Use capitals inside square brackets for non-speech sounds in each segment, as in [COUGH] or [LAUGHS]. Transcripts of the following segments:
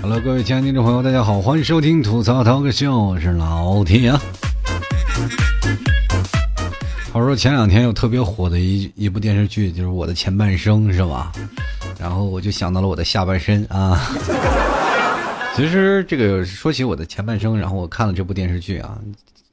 Hello，各位亲爱的听众朋友，大家好，欢迎收听吐槽涛哥秀，我是老铁啊。话说前两天有特别火的一一部电视剧，就是《我的前半生》，是吧？然后我就想到了我的下半身啊。[LAUGHS] 其实这个说起我的前半生，然后我看了这部电视剧啊，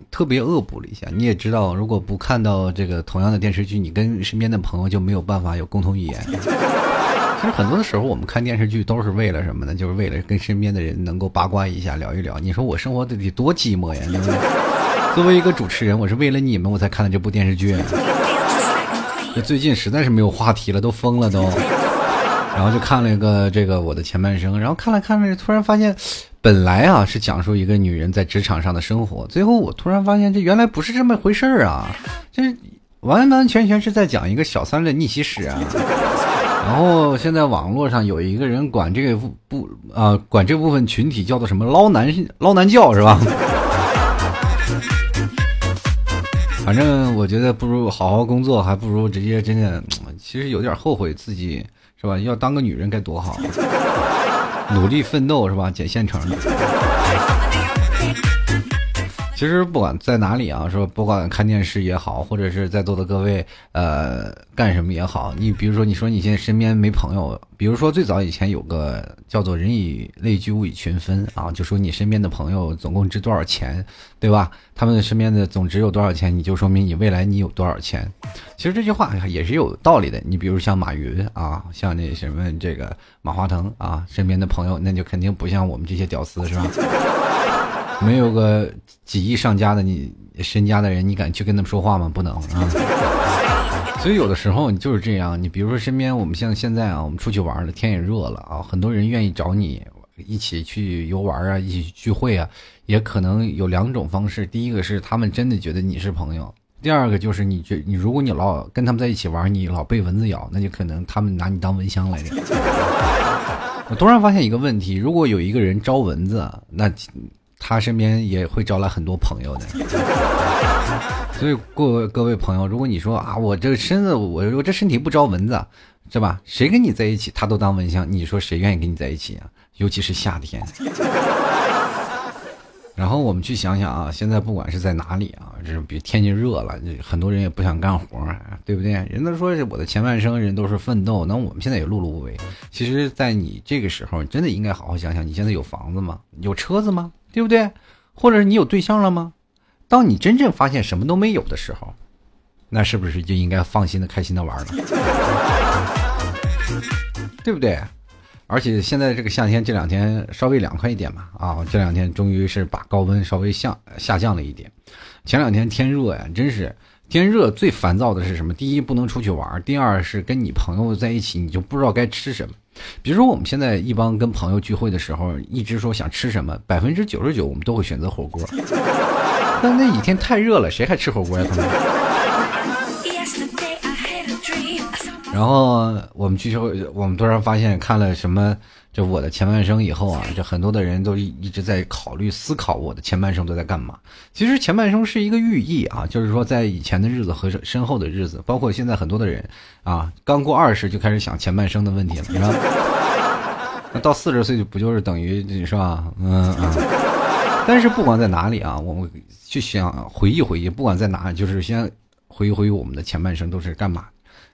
特别恶补了一下。你也知道，如果不看到这个同样的电视剧，你跟身边的朋友就没有办法有共同语言。[LAUGHS] 其实很多的时候，我们看电视剧都是为了什么呢？就是为了跟身边的人能够八卦一下，聊一聊。你说我生活得得多寂寞呀，对不对？[LAUGHS] 作为一个主持人，我是为了你们我才看的这部电视剧。那最近实在是没有话题了，都疯了都。然后就看了一个这个我的前半生，然后看了看着，突然发现，本来啊是讲述一个女人在职场上的生活，最后我突然发现这原来不是这么回事儿啊，这完完全全是在讲一个小三的逆袭史啊。然后现在网络上有一个人管这个不啊管这部分群体叫做什么捞男捞男教是吧？[LAUGHS] 反正我觉得不如好好工作，还不如直接真的，其实有点后悔自己是吧？要当个女人该多好，努力奋斗是吧？捡现成的。其实不管在哪里啊，说不管看电视也好，或者是在座的各位呃干什么也好，你比如说你说你现在身边没朋友，比如说最早以前有个叫做“人以类聚，物以群分”啊，就说你身边的朋友总共值多少钱，对吧？他们身边的总值有多少钱，你就说明你未来你有多少钱。其实这句话也是有道理的。你比如像马云啊，像那什么这个马化腾啊，身边的朋友那就肯定不像我们这些屌丝是吧？没有个几亿上家的你身家的人，你敢去跟他们说话吗？不能啊！所以有的时候你就是这样，你比如说身边我们像现在啊，我们出去玩了，天也热了啊，很多人愿意找你一起去游玩啊，一起聚会啊，也可能有两种方式。第一个是他们真的觉得你是朋友，第二个就是你觉你如果你老跟他们在一起玩，你老被蚊子咬，那就可能他们拿你当蚊香来着。我突然发现一个问题，如果有一个人招蚊子，那。他身边也会招来很多朋友的，[LAUGHS] 所以各位各位朋友，如果你说啊，我这身子，我我这身体不招蚊子，是吧？谁跟你在一起，他都当蚊香，你说谁愿意跟你在一起啊？尤其是夏天。[LAUGHS] 然后我们去想想啊，现在不管是在哪里啊，这比天气热了，很多人也不想干活，对不对？人都说我的前半生，人都是奋斗，那我们现在也碌碌无为。其实，在你这个时候，真的应该好好想想，你现在有房子吗？有车子吗？对不对？或者是你有对象了吗？当你真正发现什么都没有的时候，那是不是就应该放心的、开心的玩了？[LAUGHS] 对不对？而且现在这个夏天这两天稍微凉快一点嘛，啊，这两天终于是把高温稍微下下降了一点。前两天天热呀，真是天热最烦躁的是什么？第一不能出去玩，第二是跟你朋友在一起，你就不知道该吃什么。比如说，我们现在一帮跟朋友聚会的时候，一直说想吃什么，百分之九十九我们都会选择火锅。[LAUGHS] 但那几天太热了，谁还吃火锅呀？他们。然后我们去后，我们突然发现看了什么。就我的前半生以后啊，这很多的人都一一直在考虑思考我的前半生都在干嘛。其实前半生是一个寓意啊，就是说在以前的日子和身后的日子，包括现在很多的人啊，刚过二十就开始想前半生的问题了，是吧？[LAUGHS] 那到四十岁就不就是等于是吧？嗯嗯。但是不管在哪里啊，我们去想回忆回忆，不管在哪，就是先回忆回忆我们的前半生都是干嘛。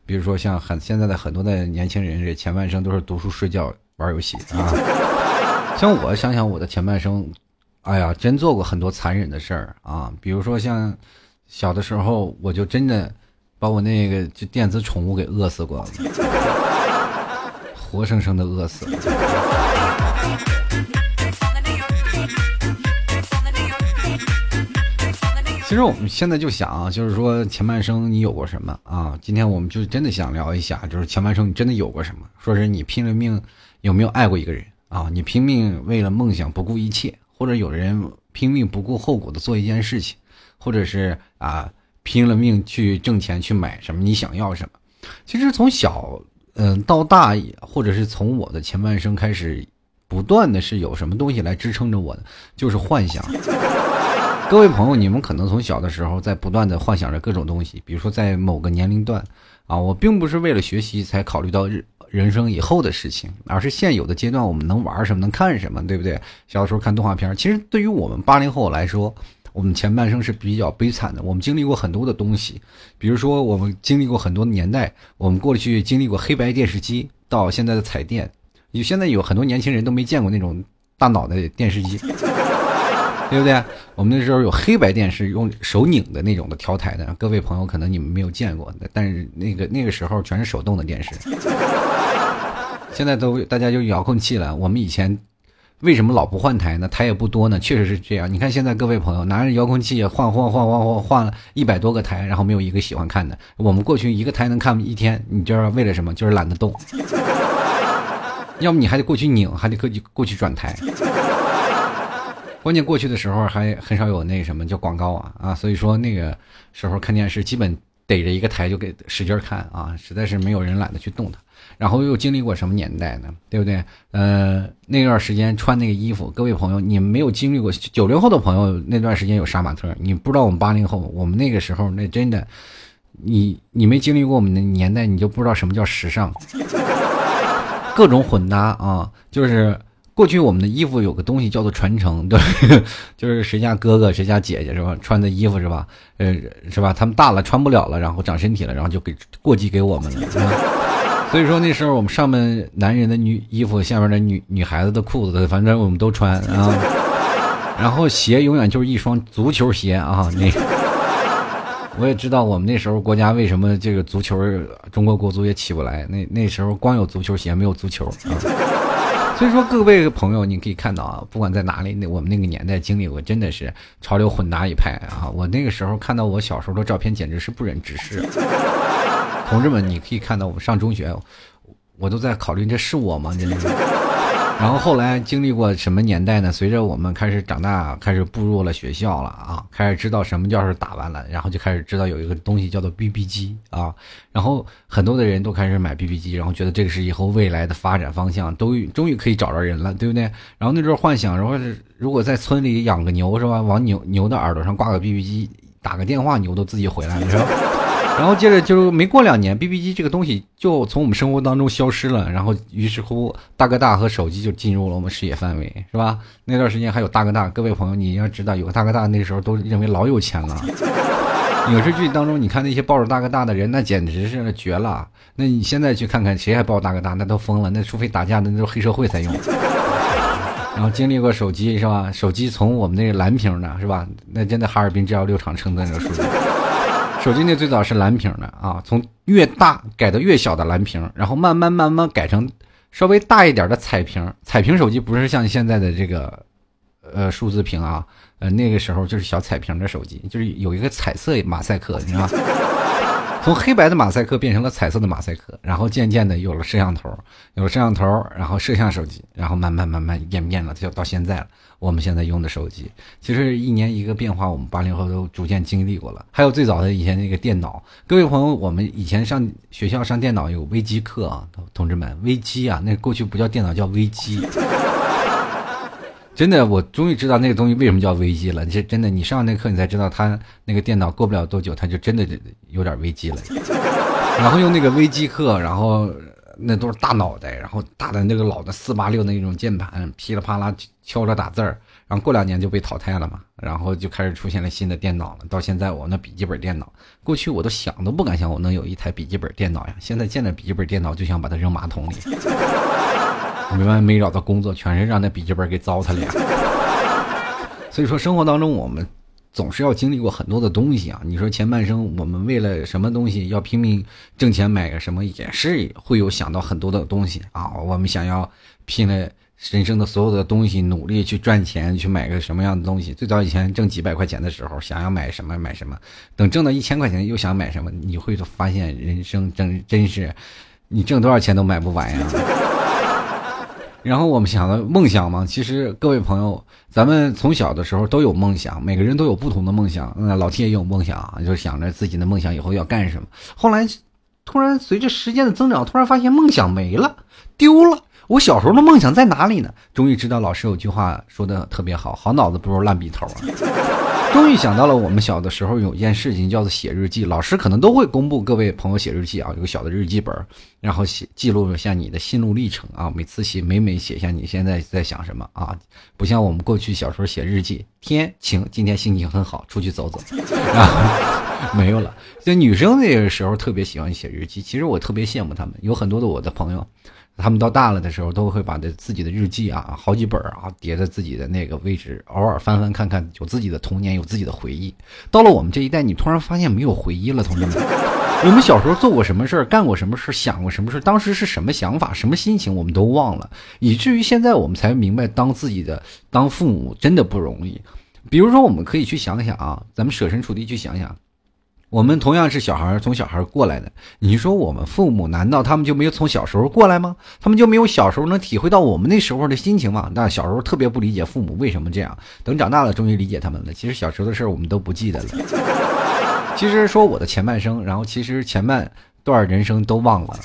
比如说像很现在的很多的年轻人，这前半生都是读书睡觉。玩游戏啊，[LAUGHS] 像我想想我的前半生，哎呀，真做过很多残忍的事儿啊。比如说像小的时候，我就真的把我那个就电子宠物给饿死过，[LAUGHS] 活生生的饿死。其实我们现在就想啊，就是说前半生你有过什么啊？今天我们就真的想聊一下，就是前半生你真的有过什么？说是你拼了命。有没有爱过一个人啊？你拼命为了梦想不顾一切，或者有人拼命不顾后果的做一件事情，或者是啊拼了命去挣钱去买什么你想要什么？其实从小嗯到大，或者是从我的前半生开始，不断的是有什么东西来支撑着我的，就是幻想。[LAUGHS] 各位朋友，你们可能从小的时候在不断的幻想着各种东西，比如说在某个年龄段，啊，我并不是为了学习才考虑到人生以后的事情，而是现有的阶段我们能玩什么，能看什么，对不对？小时候看动画片，其实对于我们八零后来说。我们前半生是比较悲惨的，我们经历过很多的东西，比如说我们经历过很多年代，我们过去经历过黑白电视机，到现在的彩电，你现在有很多年轻人都没见过那种大脑的电视机，对不对？我们那时候有黑白电视，用手拧的那种的调台的，各位朋友可能你们没有见过，但是那个那个时候全是手动的电视，现在都大家就遥控器了，我们以前。为什么老不换台呢？台也不多呢，确实是这样。你看现在各位朋友拿着遥控器换换换换换换了一百多个台，然后没有一个喜欢看的。我们过去一个台能看一天，你知道为了什么？就是懒得动。[LAUGHS] 要么你还得过去拧，还得过去过去转台。关键过去的时候还很少有那什么叫广告啊啊，所以说那个时候看电视基本逮着一个台就给使劲看啊，实在是没有人懒得去动它。然后又经历过什么年代呢？对不对？呃，那段时间穿那个衣服，各位朋友，你没有经历过九零后的朋友那段时间有杀马特，你不知道我们八零后，我们那个时候那真的，你你没经历过我们的年代，你就不知道什么叫时尚，[LAUGHS] 各种混搭啊，就是过去我们的衣服有个东西叫做传承，对，[LAUGHS] 就是谁家哥哥谁家姐姐是吧，穿的衣服是吧，呃，是吧？他们大了穿不了了，然后长身体了，然后就给过继给我们了。[LAUGHS] 所以说那时候我们上面男人的女衣服，下面的女女孩子的裤子，反正我们都穿啊。[LAUGHS] 然后鞋永远就是一双足球鞋啊。那我也知道我们那时候国家为什么这个足球中国国足也起不来。那那时候光有足球鞋没有足球啊。所以说各位朋友，你可以看到啊，不管在哪里，那我们那个年代经历过，真的是潮流混搭一派啊。我那个时候看到我小时候的照片，简直是不忍直视。同志们，你可以看到我上中学，我都在考虑这是我吗？真的是。然后后来经历过什么年代呢？随着我们开始长大，开始步入了学校了啊，开始知道什么叫是打完了，然后就开始知道有一个东西叫做 BB 机啊。然后很多的人都开始买 BB 机，然后觉得这个是以后未来的发展方向，都终于可以找着人了，对不对？然后那时候幻想，然后如果在村里养个牛是吧？往牛牛的耳朵上挂个 BB 机，打个电话，牛都自己回来了，是吧？然后接着就没过两年，BB 机这个东西就从我们生活当中消失了。然后于是乎，大哥大和手机就进入了我们视野范围，是吧？那段时间还有大哥大，各位朋友，你要知道，有个大哥大，那时候都认为老有钱了。影视剧当中，你看那些抱着大哥大的人，那简直是绝了。那你现在去看看，谁还抱大哥大？那都疯了。那除非打架的，那都是黑社会才用。然后经历过手机，是吧？手机从我们那个蓝屏的，是吧？那真的哈尔滨制药六厂称赞这个数据。手机那最早是蓝屏的啊，从越大改到越小的蓝屏，然后慢慢慢慢改成稍微大一点的彩屏。彩屏手机不是像现在的这个呃数字屏啊，呃那个时候就是小彩屏的手机，就是有一个彩色马赛克，你知道吗。从黑白的马赛克变成了彩色的马赛克，然后渐渐的有了摄像头，有了摄像头，然后摄像手机，然后慢慢慢慢演变了，就到现在了。我们现在用的手机，其实一年一个变化，我们八零后都逐渐经历过了。还有最早的以前那个电脑，各位朋友，我们以前上学校上电脑有微机课啊，同志们，微机啊，那过去不叫电脑，叫微机。真的，我终于知道那个东西为什么叫危机了。这真的，你上那课，你才知道，他那个电脑过不了多久，他就真的有点危机了。[LAUGHS] 然后用那个微机课，然后那都是大脑袋，然后大的那个老的四八六那种键盘，噼里啪啦敲着打字儿。然后过两年就被淘汰了嘛，然后就开始出现了新的电脑了。到现在我那笔记本电脑，过去我都想都不敢想，我能有一台笔记本电脑呀。现在见了笔记本电脑就想把它扔马桶里。[LAUGHS] 没完没了的工作，全是让那笔记本给糟蹋了。呀。[LAUGHS] 所以说，生活当中我们总是要经历过很多的东西啊。你说前半生我们为了什么东西要拼命挣钱买个什么，也是会有想到很多的东西啊。我们想要拼了人生的所有的东西，努力去赚钱，去买个什么样的东西。最早以前挣几百块钱的时候，想要买什么买什么，等挣到一千块钱又想买什么，你会发现人生真真是，你挣多少钱都买不完呀。然后我们想到梦想嘛，其实各位朋友，咱们从小的时候都有梦想，每个人都有不同的梦想。嗯，老天也有梦想，就想着自己的梦想以后要干什么。后来，突然随着时间的增长，突然发现梦想没了，丢了。我小时候的梦想在哪里呢？终于知道老师有句话说的特别好，好脑子不如烂笔头啊。终于想到了，我们小的时候有件事情叫做写日记，老师可能都会公布各位朋友写日记啊，有个小的日记本，然后写记录一下你的心路历程啊，每次写每每写下你现在在想什么啊，不像我们过去小时候写日记，天晴，今天心情很好，出去走走，啊，[LAUGHS] 没有了。就女生那个时候特别喜欢写日记，其实我特别羡慕他们，有很多的我的朋友。他们到大了的时候，都会把这自己的日记啊，好几本啊，叠在自己的那个位置，偶尔翻翻看看，有自己的童年，有自己的回忆。到了我们这一代，你突然发现没有回忆了，同志们。我们小时候做过什么事儿，干过什么事儿，想过什么事儿，当时是什么想法，什么心情，我们都忘了，以至于现在我们才明白，当自己的当父母真的不容易。比如说，我们可以去想想啊，咱们设身处地去想想。我们同样是小孩，从小孩过来的。你说我们父母难道他们就没有从小时候过来吗？他们就没有小时候能体会到我们那时候的心情吗？那小时候特别不理解父母为什么这样，等长大了终于理解他们了。其实小时候的事儿我们都不记得了。[LAUGHS] 其实说我的前半生，然后其实前半段人生都忘了。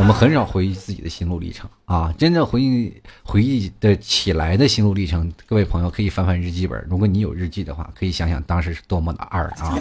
我们很少回忆自己的心路历程啊，真正回忆回忆的起来的心路历程，各位朋友可以翻翻日记本。如果你有日记的话，可以想想当时是多么的二啊。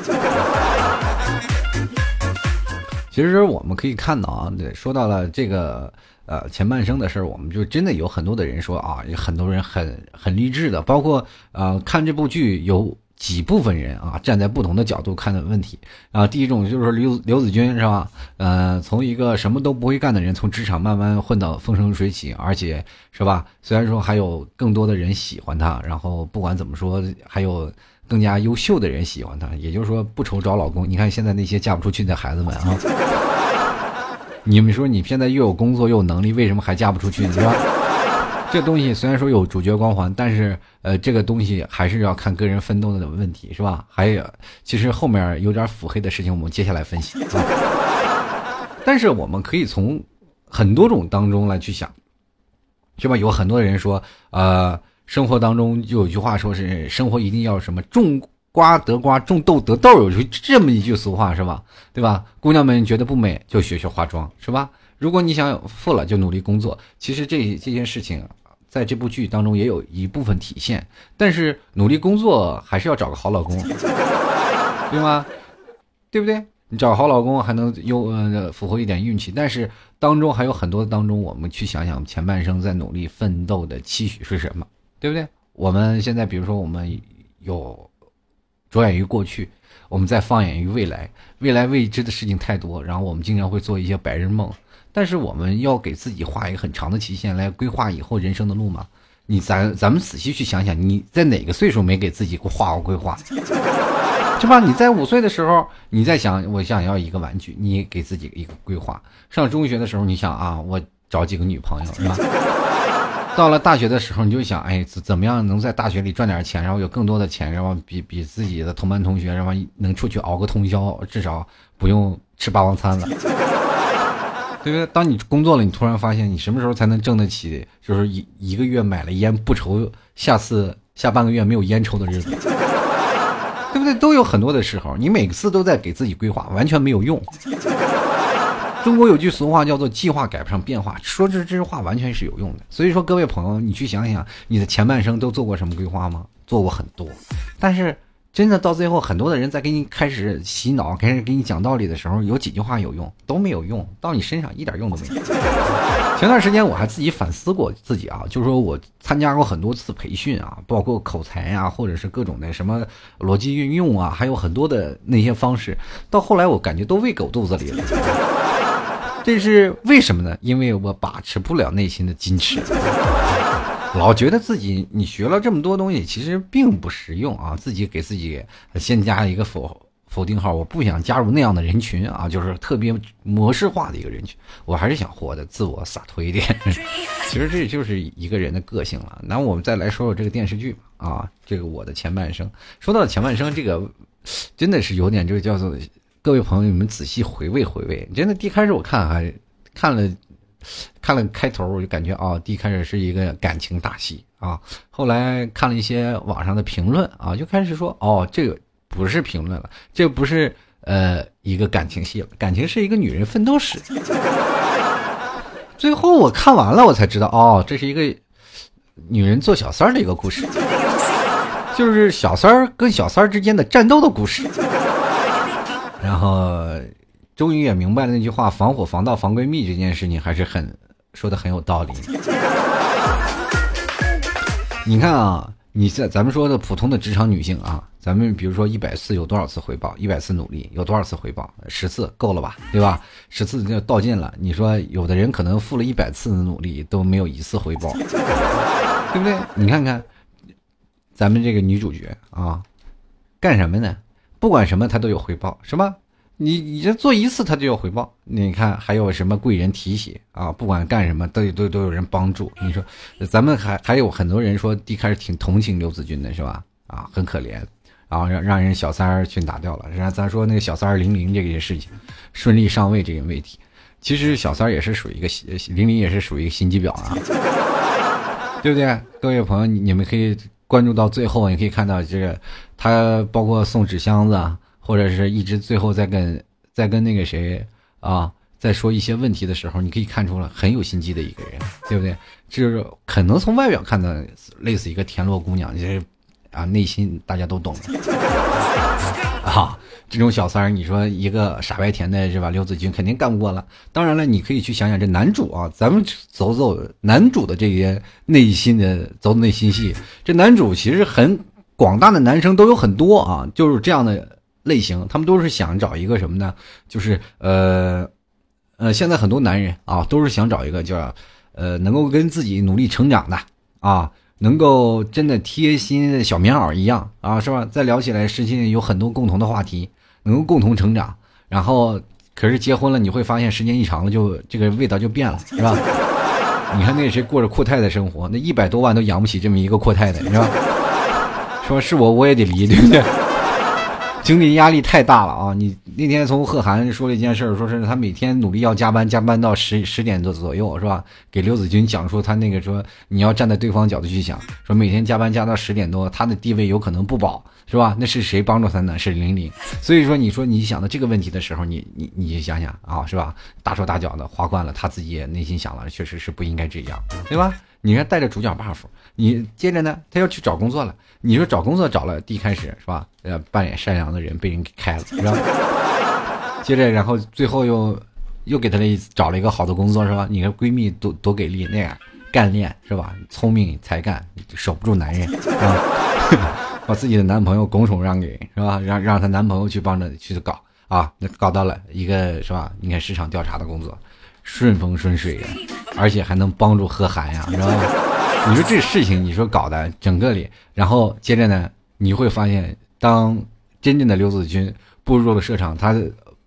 [LAUGHS] 其实我们可以看到啊，对说到了这个呃前半生的事儿，我们就真的有很多的人说啊，有很多人很很励志的，包括呃看这部剧有。几部分人啊，站在不同的角度看的问题啊。第一种就是说刘刘子君是吧？呃，从一个什么都不会干的人，从职场慢慢混到风生水起，而且是吧？虽然说还有更多的人喜欢他，然后不管怎么说，还有更加优秀的人喜欢他。也就是说，不愁找老公。你看现在那些嫁不出去的孩子们啊，[LAUGHS] 你们说你现在又有工作又有能力，为什么还嫁不出去？是吧？这东西虽然说有主角光环，但是呃，这个东西还是要看个人奋斗的问题，是吧？还有，其实后面有点腹黑的事情，我们接下来分析。[LAUGHS] 但是我们可以从很多种当中来去想，是吧？有很多人说，呃，生活当中就有句话说是生活一定要什么种瓜得瓜，种豆得豆，有这么一句俗话，是吧？对吧？姑娘们觉得不美就学学化妆，是吧？如果你想富了，就努力工作。其实这这件事情。在这部剧当中也有一部分体现，但是努力工作还是要找个好老公，对吗？对不对？你找好老公还能有呃符合一点运气，但是当中还有很多当中，我们去想想前半生在努力奋斗的期许是什么，对不对？我们现在比如说我们有着眼于过去，我们在放眼于未来，未来未知的事情太多，然后我们经常会做一些白日梦。但是我们要给自己画一个很长的期限来规划以后人生的路吗？你咱咱们仔细去想想，你在哪个岁数没给自己画过规划？[LAUGHS] 是吧？你在五岁的时候，你在想我想要一个玩具，你给自己一个规划；上中学的时候，你想啊，我找几个女朋友，是吧？[LAUGHS] 到了大学的时候，你就想，哎，怎么样能在大学里赚点钱，然后有更多的钱，然后比比自己的同班同学，然后能出去熬个通宵，至少不用吃霸王餐了。对不对？当你工作了，你突然发现，你什么时候才能挣得起？就是一一个月买了烟不愁下次下半个月没有烟抽的日子，[LAUGHS] 对不对？都有很多的时候，你每次都在给自己规划，完全没有用。中国有句俗话叫做“计划赶不上变化”，说这这句话完全是有用的。所以说，各位朋友，你去想想，你的前半生都做过什么规划吗？做过很多，但是。真的到最后，很多的人在给你开始洗脑、开始给你讲道理的时候，有几句话有用，都没有用，到你身上一点用都没有。[LAUGHS] 前段时间我还自己反思过自己啊，就是说我参加过很多次培训啊，包括口才啊，或者是各种的什么逻辑运用啊，还有很多的那些方式，到后来我感觉都喂狗肚子里了。[LAUGHS] 这是为什么呢？因为我把持不了内心的矜持。老觉得自己你学了这么多东西，其实并不实用啊！自己给自己先加一个否否定号，我不想加入那样的人群啊，就是特别模式化的一个人群。我还是想活得自我洒脱一点。[LAUGHS] 其实这就是一个人的个性了。那我们再来说说这个电视剧吧。啊，这个我的前半生。说到前半生，这个真的是有点这个叫做各位朋友，你们仔细回味回味。真的，一开始我看还看了。看了开头，我就感觉啊，第一开始是一个感情大戏啊。后来看了一些网上的评论啊，就开始说哦，这个不是评论了，这不是呃一个感情戏了，感情是一个女人奋斗史。[LAUGHS] 最后我看完了，我才知道，哦，这是一个女人做小三儿的一个故事，就是小三儿跟小三儿之间的战斗的故事。[LAUGHS] 然后，终于也明白了那句话“防火防盗防闺蜜”这件事情，还是很说的很有道理。[LAUGHS] 你看啊，你在咱们说的普通的职场女性啊，咱们比如说一百次有多少次回报？一百次努力有多少次回报？十次够了吧？对吧？十次就道尽了。你说有的人可能付了一百次的努力都没有一次回报，[LAUGHS] 对不对？你看看，咱们这个女主角啊，干什么呢？不管什么她都有回报，什么？你你这做一次他就有回报，你看还有什么贵人提携啊？不管干什么都都都有人帮助。你说，咱们还还有很多人说一开始挺同情刘子君的是吧？啊，很可怜，然后让让人小三儿去打掉了。然后咱说那个小三儿玲玲这个事情，顺利上位这个问题，其实小三儿也是属于一个心玲玲也是属于一个心机婊啊，[LAUGHS] 对不对？各位朋友，你们可以关注到最后，你可以看到这个他包括送纸箱子啊。或者是一直最后在跟在跟那个谁啊，在说一些问题的时候，你可以看出了很有心机的一个人，对不对？就是可能从外表看的类似一个田螺姑娘，就是啊，内心大家都懂 [LAUGHS] 啊。这种小三儿，你说一个傻白甜的是吧？刘子君肯定干不过了。当然了，你可以去想想这男主啊，咱们走走男主的这些内心的走内心戏。这男主其实很广大的男生都有很多啊，就是这样的。类型，他们都是想找一个什么呢？就是呃，呃，现在很多男人啊，都是想找一个叫呃，能够跟自己努力成长的啊，能够真的贴心的小棉袄一样啊，是吧？再聊起来，实际有很多共同的话题，能够共同成长。然后，可是结婚了，你会发现时间一长了，就这个味道就变了，是吧？[LAUGHS] 你看那谁过着阔太太生活，那一百多万都养不起这么一个阔太太，是吧？说是我，我也得离，对不对？经济压力太大了啊！你那天从贺涵说了一件事，说是他每天努力要加班，加班到十十点多左右，是吧？给刘子君讲述他那个说，你要站在对方角度去想，说每天加班加到十点多，他的地位有可能不保，是吧？那是谁帮助他呢？是玲玲。所以说，你说你想到这个问题的时候，你你你就想想啊，是吧？大手大脚的花惯了，他自己也内心想了，确实是不应该这样，对吧？你看带着主角 buff，你接着呢，他要去找工作了。你说找工作找了，第一开始是吧？呃，扮演善良的人被人给开了，是吧？[LAUGHS] 接着，然后最后又又给他了一找了一个好的工作，是吧？你看闺蜜多多给力，那样干练是吧？聪明才干，守不住男人啊！[LAUGHS] 把自己的男朋友拱手让给是吧？让让她男朋友去帮着去搞啊，那搞到了一个是吧？你看市场调查的工作，顺风顺水的，而且还能帮助贺涵呀，知道吧？你说这事情，你说搞的整个里，然后接着呢，你会发现，当真正的刘子君步入了社场，他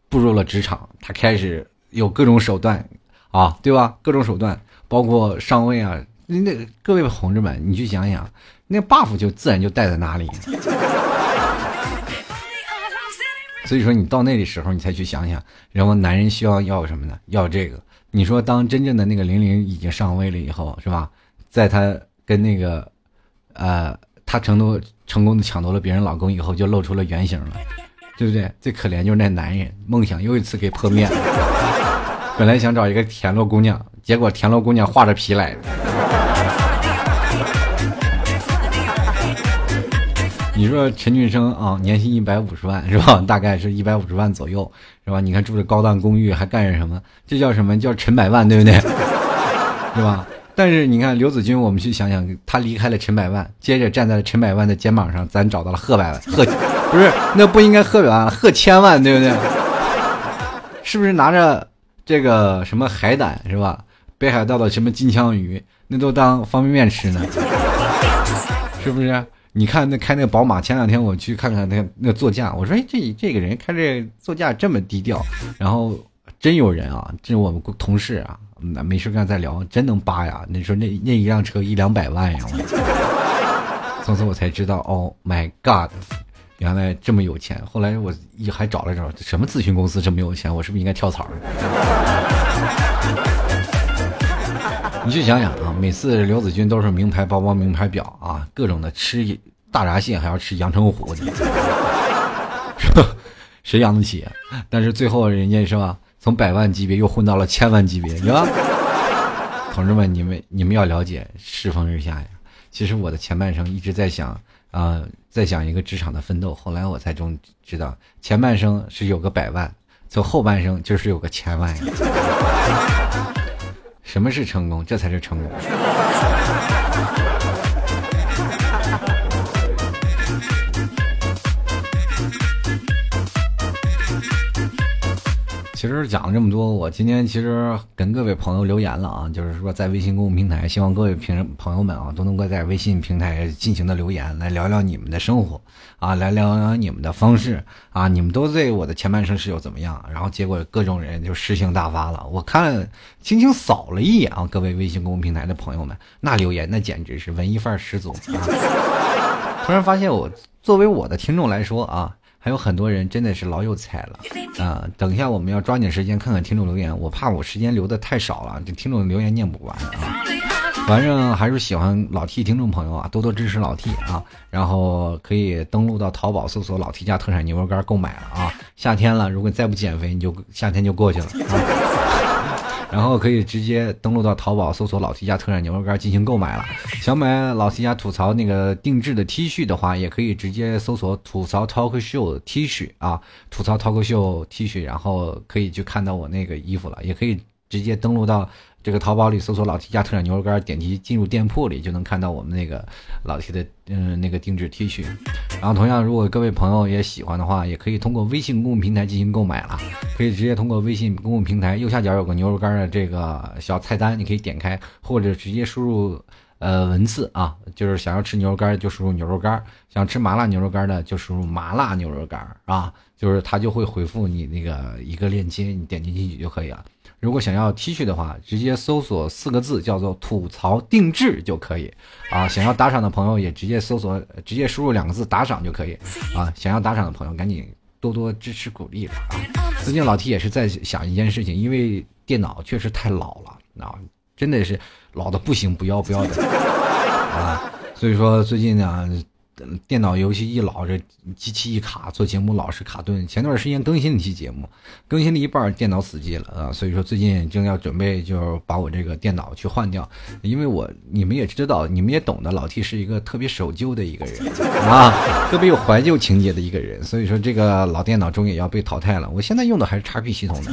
步入了职场，他开始有各种手段啊，对吧？各种手段，包括上位啊，那各位同志们，你去想想，那 buff 就自然就带在哪里。所以说，你到那里时候，你才去想想，然后男人需要要什么呢？要这个。你说，当真正的那个玲玲已经上位了以后，是吧？在她跟那个，呃，她成功成功的抢夺了别人老公以后，就露出了原形了，[LAUGHS] 对不对？最可怜就是那男人，梦想又一次给破灭了。[LAUGHS] 本来想找一个田螺姑娘，结果田螺姑娘画着皮来的。[LAUGHS] 你说陈俊生啊，年薪一百五十万是吧？大概是一百五十万左右是吧？你看住着高档公寓还干着什么？这叫什么叫陈百万对不对？是吧？但是你看刘子君，我们去想想，他离开了陈百万，接着站在了陈百万的肩膀上，咱找到了贺百万，[LAUGHS] 贺不是那不应该贺百万，贺千万，对不对？是不是拿着这个什么海胆是吧？北海道的什么金枪鱼，那都当方便面吃呢？是不是？你看那开那个宝马，前两天我去看看那那座驾，我说哎，这这个人开这座驾这么低调，然后真有人啊，这是我们同事啊。那没事干再聊，真能扒呀！你说那那一辆车一两百万呀！[LAUGHS] 从此我才知道，Oh my God，原来这么有钱。后来我一还找了找，什么咨询公司这么有钱？我是不是应该跳槽？[LAUGHS] 你去想想啊，每次刘子君都是名牌包包、名牌表啊，各种的吃大闸蟹还要吃阳澄湖的，谁养得起？但是最后人家是吧？从百万级别又混到了千万级别，是吧？[LAUGHS] 同志们，你们你们要了解世风日下呀。其实我的前半生一直在想啊，在想一个职场的奋斗。后来我才终知道，前半生是有个百万，从后半生就是有个千万呀。[LAUGHS] 什么是成功？这才是成功。其实讲了这么多，我今天其实跟各位朋友留言了啊，就是说在微信公众平台，希望各位平朋友们啊都能够在微信平台进行的留言，来聊聊你们的生活啊，来聊聊你们的方式啊，你们都对我的前半生是有怎么样？然后结果各种人就诗性大发了，我看轻轻扫了一眼啊，各位微信公众平台的朋友们，那留言那简直是文艺范儿十足啊！[LAUGHS] 突然发现我作为我的听众来说啊。还有很多人真的是老有才了啊！等一下，我们要抓紧时间看看听众留言，我怕我时间留的太少了，这听众留言念不完啊。反正还是喜欢老 T 听众朋友啊，多多支持老 T 啊，然后可以登录到淘宝搜索老 T 家特产牛肉干购买了啊。夏天了，如果再不减肥，你就夏天就过去了啊。然后可以直接登录到淘宝搜索老 T 家特产牛肉干进行购买了。[LAUGHS] 想买老 T 家吐槽那个定制的 T 恤的话，也可以直接搜索吐槽 Talk Show T 恤啊，吐槽 Talk Show T 恤，然后可以去看到我那个衣服了。也可以直接登录到。这个淘宝里搜索老 T 家特产牛肉干，点击进入店铺里就能看到我们那个老 T 的嗯那个定制 T 恤。然后同样，如果各位朋友也喜欢的话，也可以通过微信公共平台进行购买了。可以直接通过微信公共平台右下角有个牛肉干的这个小菜单，你可以点开，或者直接输入呃文字啊，就是想要吃牛肉干就输入牛肉干，想吃麻辣牛肉干的就输入麻辣牛肉干啊，就是它就会回复你那个一个链接，你点进去就可以了。如果想要 T 恤的话，直接搜索四个字叫做“吐槽定制”就可以啊。想要打赏的朋友也直接搜索，直接输入两个字“打赏”就可以啊。想要打赏的朋友赶紧多多支持鼓励了啊。最近老 T 也是在想一件事情，因为电脑确实太老了啊，真的是老的不行，不要不要的啊。所以说最近呢。电脑游戏一老，这机器一卡，做节目老是卡顿。前段时间更新了一期节目，更新了一半，电脑死机了啊！所以说最近正要准备，就把我这个电脑去换掉。因为我你们也知道，你们也懂得，老 T 是一个特别守旧的一个人 [LAUGHS] 啊，特别有怀旧情节的一个人。所以说这个老电脑终于要被淘汰了。我现在用的还是 XP 系统的，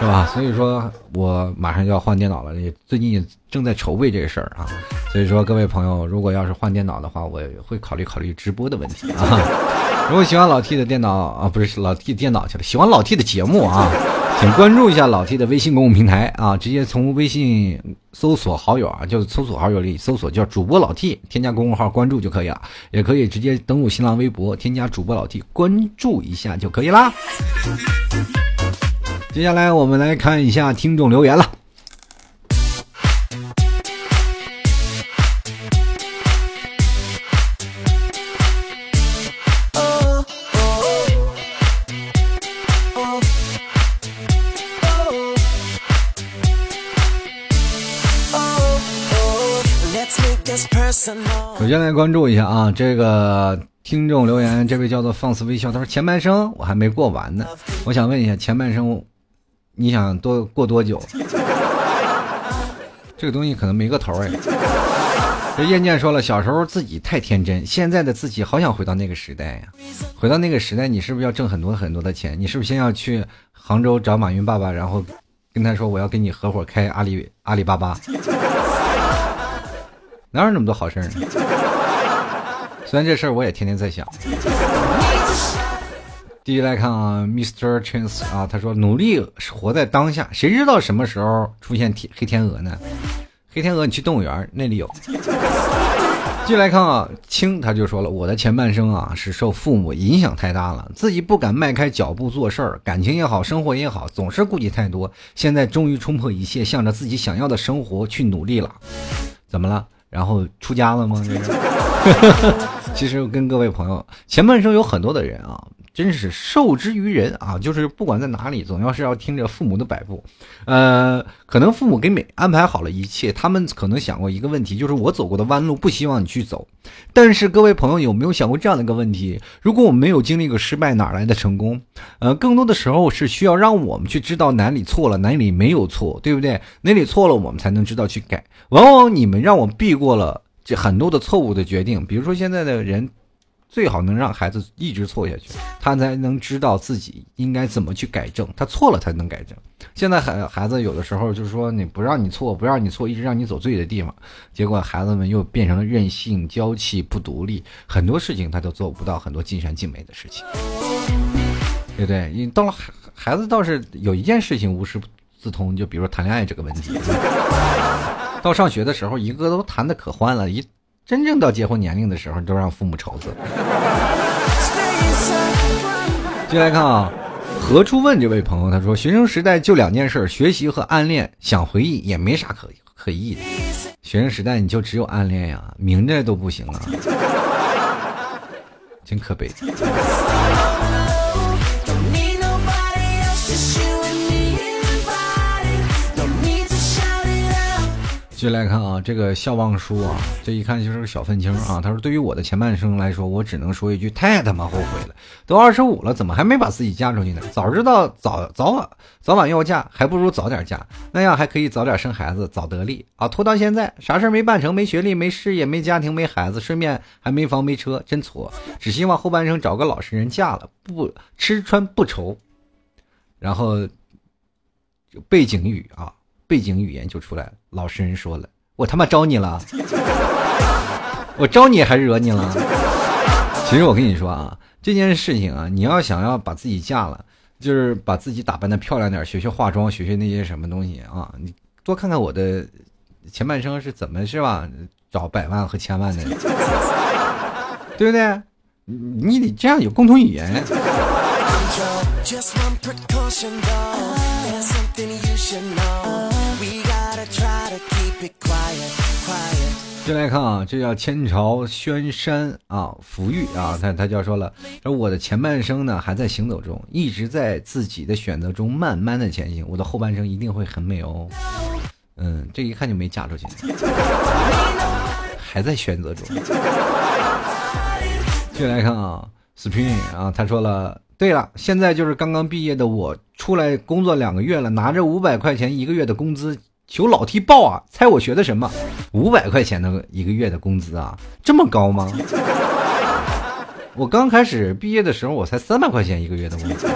是吧？所以说我马上就要换电脑了，也最近也正在筹备这个事儿啊。所以说，各位朋友，如果要是换电脑的话，我会考虑考虑直播的问题啊。[LAUGHS] 如果喜欢老 T 的电脑啊，不是老 T 电脑去了，喜欢老 T 的节目啊，请关注一下老 T 的微信公众平台啊，直接从微信搜索好友啊，就是搜索好友里搜索叫主播老 T，添加公众号关注就可以了。也可以直接登录新浪微博，添加主播老 T 关注一下就可以啦。接下来我们来看一下听众留言了。首先来关注一下啊，这个听众留言，这位叫做放肆微笑，他说前半生我还没过完呢，我想问一下前半生，你想多过多久？[LAUGHS] 这个东西可能没个头哎。这燕健说了，小时候自己太天真，现在的自己好想回到那个时代呀。回到那个时代，你是不是要挣很多很多的钱？你是不是先要去杭州找马云爸爸，然后跟他说我要跟你合伙开阿里阿里巴巴？[LAUGHS] 哪有那么多好事呢？[LAUGHS] 虽然这事儿我也天天在想。第一来看啊，Mr. Chance 啊，他说努力活在当下，谁知道什么时候出现天黑天鹅呢？黑天鹅，你去动物园那里有。[LAUGHS] 继续来看啊，青他就说了，我的前半生啊是受父母影响太大了，自己不敢迈开脚步做事儿，感情也好，生活也好，总是顾忌太多。现在终于冲破一切，向着自己想要的生活去努力了。怎么了？然后出家了吗？[LAUGHS] 其实跟各位朋友，前半生有很多的人啊，真是受之于人啊！就是不管在哪里，总要是要听着父母的摆布。呃，可能父母给每安排好了一切，他们可能想过一个问题，就是我走过的弯路不希望你去走。但是各位朋友有没有想过这样的一个问题？如果我们没有经历过失败，哪来的成功？呃，更多的时候是需要让我们去知道哪里错了，哪里没有错，对不对？哪里错了，我们才能知道去改。往往你们让我避过了这很多的错误的决定，比如说现在的人。最好能让孩子一直错下去，他才能知道自己应该怎么去改正。他错了才能改正。现在孩孩子有的时候就是说你不让你错，不让你错，一直让你走对的地方，结果孩子们又变成了任性、娇气、不独立，很多事情他都做不到很多尽善尽美的事情，对不对？你到了孩孩子倒是有一件事情无师自通，就比如说谈恋爱这个问题。到上学的时候，一个都谈的可欢了，一。真正到结婚年龄的时候，都让父母愁死了。接来看啊，何处问这位朋友，他说：学生时代就两件事，学习和暗恋，想回忆也没啥可可忆的。学生时代你就只有暗恋呀，明着都不行啊，真可悲。就来看啊，这个笑忘书啊，这一看就是个小愤青啊。他说：“对于我的前半生来说，我只能说一句，太他妈后悔了。都二十五了，怎么还没把自己嫁出去呢？早知道早早晚早晚要嫁，还不如早点嫁，那样还可以早点生孩子，早得利啊。拖到现在，啥事没办成，没学历，没事业，没家庭，没孩子，顺便还没房没车，真挫。只希望后半生找个老实人嫁了，不吃穿不愁。然后背景语啊。”背景语言就出来了，老实人说了：“我他妈招你了，[LAUGHS] 我招你还是惹你了？”其实我跟你说啊，这件事情啊，你要想要把自己嫁了，就是把自己打扮的漂亮点，学学化妆，学学那些什么东西啊，你多看看我的前半生是怎么是吧？找百万和千万的，[LAUGHS] 对不对？你得这样有共同语言。进来看啊，这叫千朝轩山啊，福玉啊，他他就说了，说我的前半生呢还在行走中，一直在自己的选择中慢慢的前行，我的后半生一定会很美哦。嗯，这一看就没嫁出去，还在选择中。进来看啊，Spring 啊，他说了，对了，现在就是刚刚毕业的我，出来工作两个月了，拿着五百块钱一个月的工资。求老 T 报啊！猜我学的什么？五百块钱的一个月的工资啊，这么高吗？我刚开始毕业的时候，我才三百块钱一个月的工资。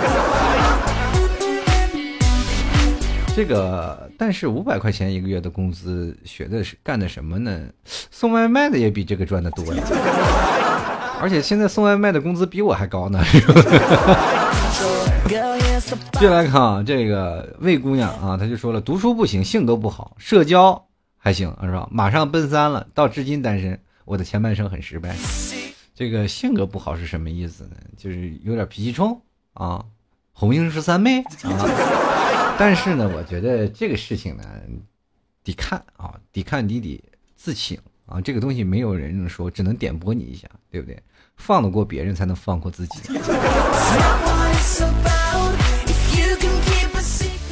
这个，但是五百块钱一个月的工资，学的是干的什么呢？送外卖的也比这个赚的多呀。而且现在送外卖的工资比我还高呢。接来看啊，这个魏姑娘啊，她就说了，读书不行，性格不好，社交还行，是吧？马上奔三了，到至今单身，我的前半生很失败。这个性格不好是什么意思呢？就是有点脾气冲啊，红英十三妹啊。但是呢，我觉得这个事情呢，得看啊，得看你得自省啊，这个东西没有人能说，只能点拨你一下，对不对？放得过别人，才能放过自己。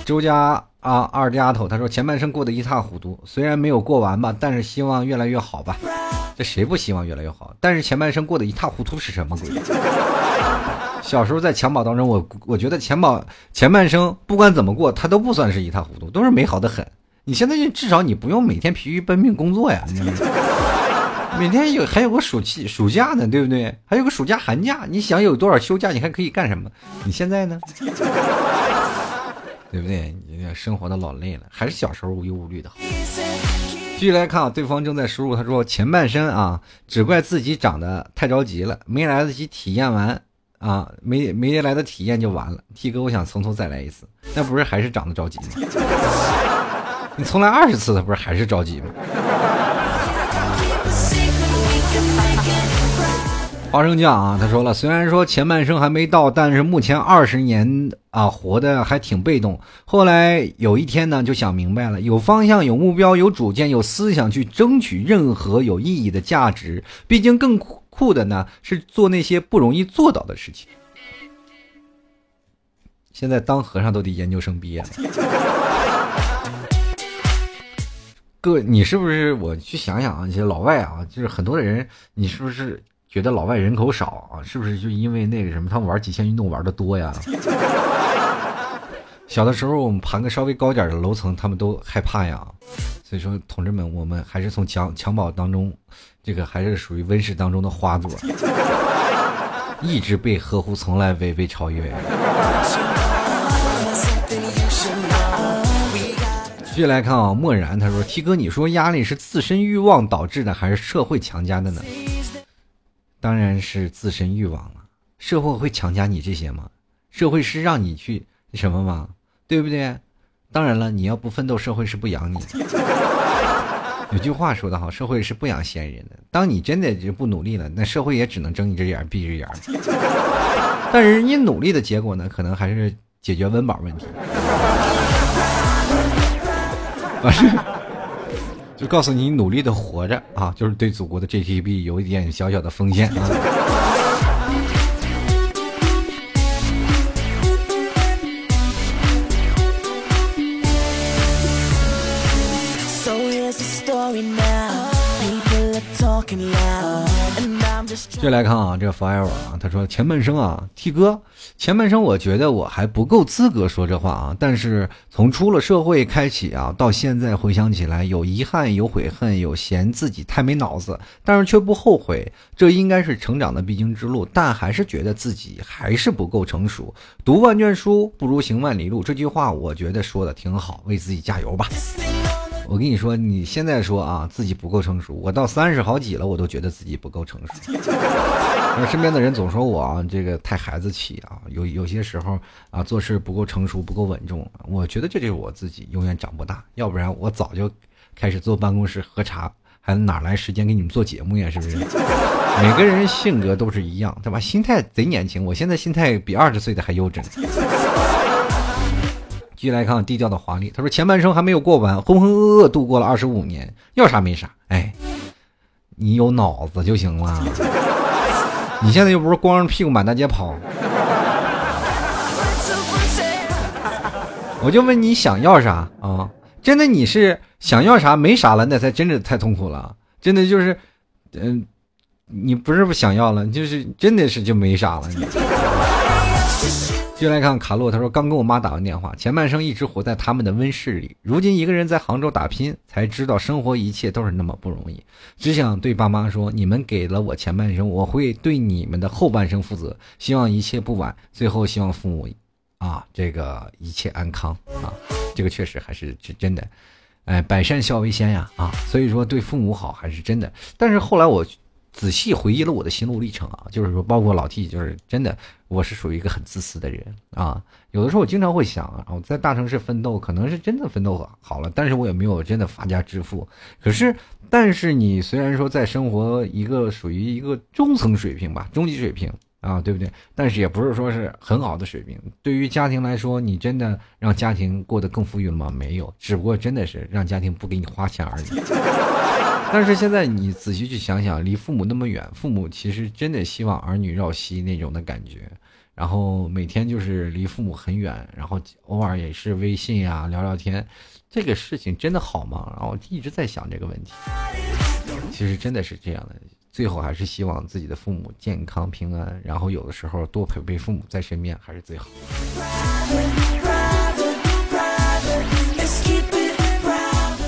周家啊，二丫头，她说前半生过得一塌糊涂，虽然没有过完吧，但是希望越来越好吧。这谁不希望越来越好？但是前半生过得一塌糊涂是什么鬼？[LAUGHS] 小时候在襁褓当中，我我觉得襁褓前半生不管怎么过，他都不算是一塌糊涂，都是美好的很。你现在至少你不用每天疲于奔命工作呀，[LAUGHS] 每天有还有个暑期暑假呢，对不对？还有个暑假寒假，你想有多少休假，你还可以干什么？你现在呢？对不对？你这生活的老累了，还是小时候无忧无虑的好。继续来看啊，对方正在输入，他说前半生啊，只怪自己长得太着急了，没来得及体验完啊，没没来得体验就完了。T 哥，我想从头再来一次，那不是还是长得着急吗？[LAUGHS] 你重来二十次，他不是还是着急吗？花生酱啊，他说了，虽然说前半生还没到，但是目前二十年啊，活的还挺被动。后来有一天呢，就想明白了，有方向、有目标、有主见、有思想去争取任何有意义的价值。毕竟更酷的呢，是做那些不容易做到的事情。现在当和尚都得研究生毕业。[LAUGHS] 各位，你是不是？我去想想啊，这些老外啊，就是很多的人，你是不是觉得老外人口少啊？是不是就因为那个什么，他们玩极限运动玩的多呀？[LAUGHS] 小的时候我们盘个稍微高点的楼层，他们都害怕呀。所以说，同志们，我们还是从襁襁褓当中，这个还是属于温室当中的花朵，[LAUGHS] 一直被呵护，从来未被超越。继续来看啊，漠然他说：“T 哥，你说压力是自身欲望导致的，还是社会强加的呢？”当然是自身欲望了。社会会强加你这些吗？社会是让你去什么吗？对不对？当然了，你要不奋斗，社会是不养你的。[LAUGHS] 有句话说得好，社会是不养闲人的。当你真的就不努力了，那社会也只能睁一只眼闭一只眼。但是你努力的结果呢，可能还是解决温饱问题。反正就告诉你，努力的活着啊，就是对祖国的 GDP 有一点小小的奉献啊。接来看啊，这个 Forever 啊，他说前半生啊，T 哥，前半生我觉得我还不够资格说这话啊，但是从出了社会开启啊，到现在回想起来，有遗憾，有悔恨，有嫌自己太没脑子，但是却不后悔，这应该是成长的必经之路，但还是觉得自己还是不够成熟。读万卷书不如行万里路，这句话我觉得说的挺好，为自己加油吧。我跟你说，你现在说啊，自己不够成熟，我到三十好几了，我都觉得自己不够成熟。[LAUGHS] 而身边的人总说我啊，这个太孩子气啊，有有些时候啊，做事不够成熟，不够稳重。我觉得这就是我自己永远长不大，要不然我早就开始坐办公室喝茶，还哪来时间给你们做节目呀？是不是？[LAUGHS] 每个人性格都是一样，对吧？心态贼年轻，我现在心态比二十岁的还幼稚。继续来看低调的华丽，他说前半生还没有过完，浑浑噩噩度过了二十五年，要啥没啥，哎，你有脑子就行了。你现在又不是光着屁股满大街跑，我就问你想要啥啊？真的你是想要啥没啥了，那才真的太痛苦了。真的就是，嗯，你不是不想要了，就是真的是就没啥了。接下来看卡洛，他说刚跟我妈打完电话，前半生一直活在他们的温室里，如今一个人在杭州打拼，才知道生活一切都是那么不容易。只想对爸妈说，你们给了我前半生，我会对你们的后半生负责。希望一切不晚。最后希望父母，啊，这个一切安康啊，这个确实还是是真的。哎，百善孝为先呀啊，所以说对父母好还是真的。但是后来我。仔细回忆了我的心路历程啊，就是说，包括老 T，就是真的，我是属于一个很自私的人啊。有的时候我经常会想啊，我在大城市奋斗，可能是真的奋斗好了，但是我也没有真的发家致富。可是，但是你虽然说在生活一个属于一个中层水平吧，中级水平啊，对不对？但是也不是说是很好的水平。对于家庭来说，你真的让家庭过得更富裕了吗？没有，只不过真的是让家庭不给你花钱而已。[LAUGHS] 但是现在你仔细去想想，离父母那么远，父母其实真的希望儿女绕膝那种的感觉，然后每天就是离父母很远，然后偶尔也是微信呀聊聊天，这个事情真的好吗？然后一直在想这个问题。其实真的是这样的，最后还是希望自己的父母健康平安，然后有的时候多陪陪父母在身边还是最好。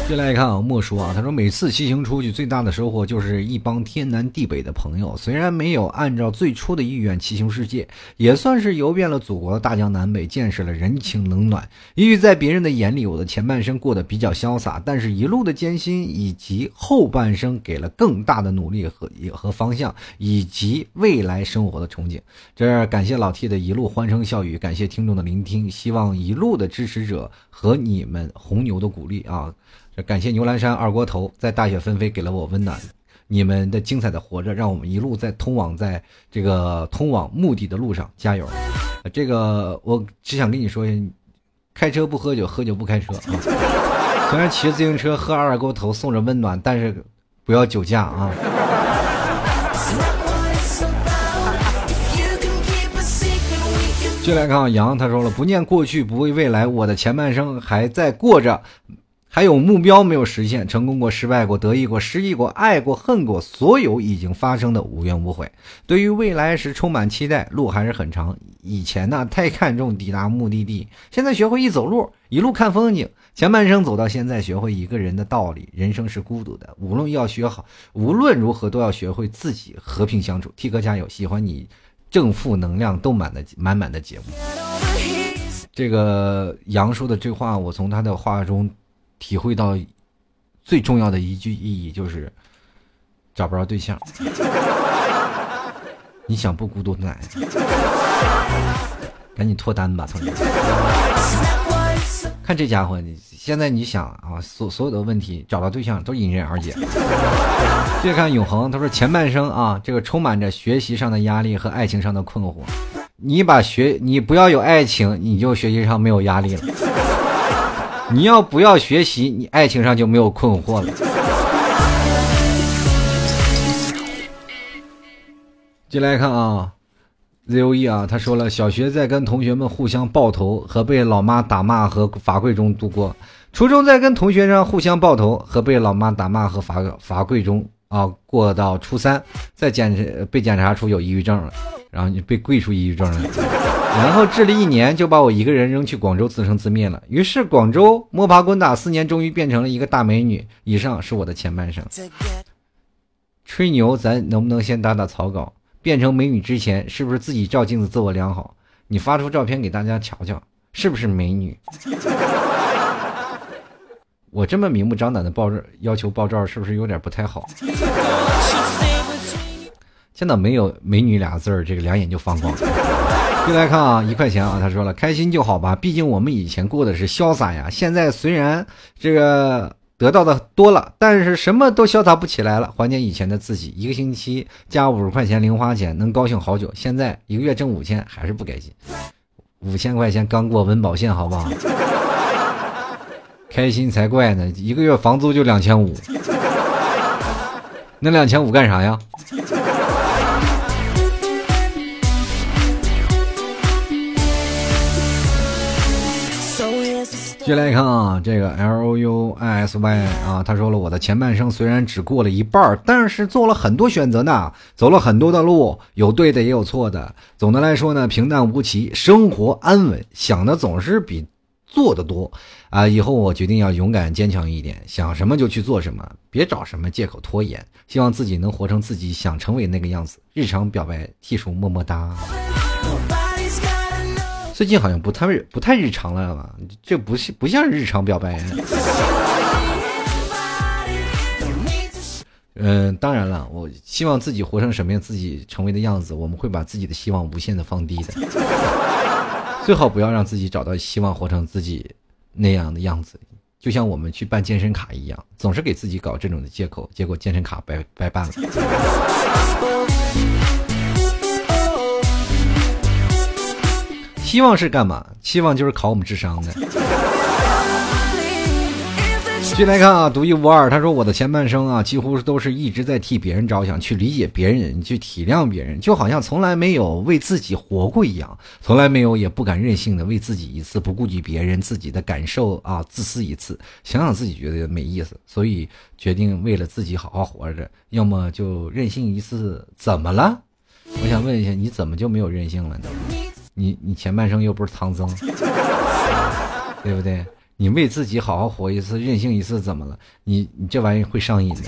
接来看啊，莫叔啊，他说每次骑行出去，最大的收获就是一帮天南地北的朋友。虽然没有按照最初的意愿骑行世界，也算是游遍了祖国的大江南北，见识了人情冷暖。也许在别人的眼里，我的前半生过得比较潇洒，但是一路的艰辛以及后半生给了更大的努力和和方向，以及未来生活的憧憬。这感谢老 T 的一路欢声笑语，感谢听众的聆听，希望一路的支持者和你们红牛的鼓励啊。感谢牛栏山二锅头在大雪纷飞给了我温暖，你们的精彩的活着，让我们一路在通往在这个通往目的的路上加油。这个我只想跟你说，开车不喝酒，喝酒不开车啊。[LAUGHS] 虽然骑自行车喝二锅头送着温暖，但是不要酒驾啊。进来看杨，他说了：“不念过去，不畏未来，我的前半生还在过着。”还有目标没有实现，成功过，失败过，得意过，失意过，爱过，恨过，所有已经发生的无怨无悔。对于未来是充满期待，路还是很长。以前呢太看重抵达目的地，现在学会一走路，一路看风景。前半生走到现在，学会一个人的道理，人生是孤独的。无论要学好，无论如何都要学会自己和平相处。T 哥加油，喜欢你正负能量都满的满满的节目。这个杨叔的这话，我从他的话中。体会到最重要的一句意义就是找不着对象。[LAUGHS] 你想不孤独难，赶紧脱单吧，同学。看这家伙，你现在你想啊，所所有的问题找到对象都迎刃而解。再看永恒，他说前半生啊，这个充满着学习上的压力和爱情上的困惑。你把学，你不要有爱情，你就学习上没有压力了。[LAUGHS] 你要不要学习？你爱情上就没有困惑了。[LAUGHS] 进来看啊，ZOE 啊，他说了，小学在跟同学们互相抱头和被老妈打骂和罚跪中度过；初中在跟同学上互相抱头和被老妈打骂和罚罚跪中啊，过到初三，在检被检查出有抑郁症了。然后你被跪出抑郁症了，然后治了一年就把我一个人扔去广州自生自灭了。于是广州摸爬滚打四年，终于变成了一个大美女。以上是我的前半生。吹牛，咱能不能先打打草稿？变成美女之前，是不是自己照镜子自我良好？你发出照片给大家瞧瞧，是不是美女？[LAUGHS] 我这么明目张胆的报要求爆照，是不是有点不太好？见到没有美女俩字儿，这个两眼就放光。进来看啊，一块钱啊，他说了，开心就好吧，毕竟我们以前过的是潇洒呀。现在虽然这个得到的多了，但是什么都潇洒不起来了。怀念以前的自己，一个星期加五十块钱零花钱能高兴好久。现在一个月挣五千还是不开心，五千块钱刚过温饱线，好不好？[LAUGHS] 开心才怪呢，一个月房租就两千五，那两千五干啥呀？接来看啊，这个 L O U I S Y 啊，他说了，我的前半生虽然只过了一半，但是做了很多选择呢，走了很多的路，有对的也有错的。总的来说呢，平淡无奇，生活安稳，想的总是比做的多啊。以后我决定要勇敢坚强一点，想什么就去做什么，别找什么借口拖延。希望自己能活成自己想成为那个样子。日常表白，技术么么哒。最近好像不太不太日常了吧？这不是不像日常表白。嗯，当然了，我希望自己活成什么样，自己成为的样子，我们会把自己的希望无限的放低的。最好不要让自己找到希望活成自己那样的样子，就像我们去办健身卡一样，总是给自己搞这种的借口，结果健身卡白白办了。希望是干嘛？期望就是考我们智商的。[LAUGHS] 进来看啊，独一无二。他说：“我的前半生啊，几乎都是一直在替别人着想，去理解别人，去体谅别人，就好像从来没有为自己活过一样，从来没有也不敢任性的为自己一次，不顾及别人自己的感受啊，自私一次，想想自己觉得没意思，所以决定为了自己好好活着，要么就任性一次。怎么了？我想问一下，你怎么就没有任性了呢？”你你前半生又不是唐僧，对不对？你为自己好好活一次，任性一次怎么了？你你这玩意会上瘾的，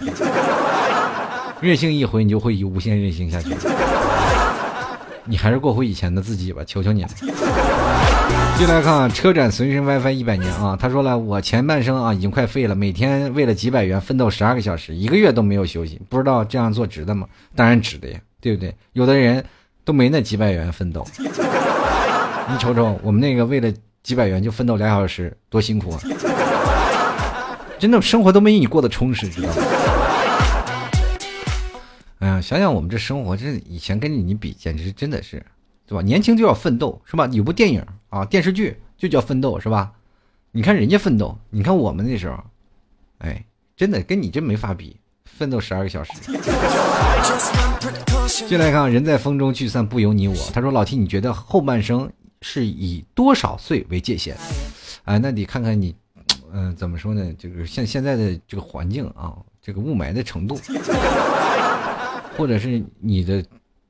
任性一回你就会无限任性下去。你还是过回以前的自己吧，求求你了。进来看车展随身 WiFi 一百年啊！他说了，我前半生啊已经快废了，每天为了几百元奋斗十二个小时，一个月都没有休息，不知道这样做值得吗？当然值得呀，对不对？有的人都没那几百元奋斗。你瞅瞅，我们那个为了几百元就奋斗俩小时，多辛苦啊！[LAUGHS] 真的生活都没你过得充实，知道吗？哎呀，想想我们这生活，这以前跟你比，简直真的是，对吧？年轻就要奋斗，是吧？有部电影啊，电视剧就叫奋斗，是吧？你看人家奋斗，你看我们那时候，哎，真的跟你真没法比，奋斗十二个小时。进来看，人在风中聚散不由你我。他说：“老 T，你觉得后半生？”是以多少岁为界限？哎，那得看看你，嗯，怎么说呢？就是像现在的这个环境啊，这个雾霾的程度，[LAUGHS] 或者是你的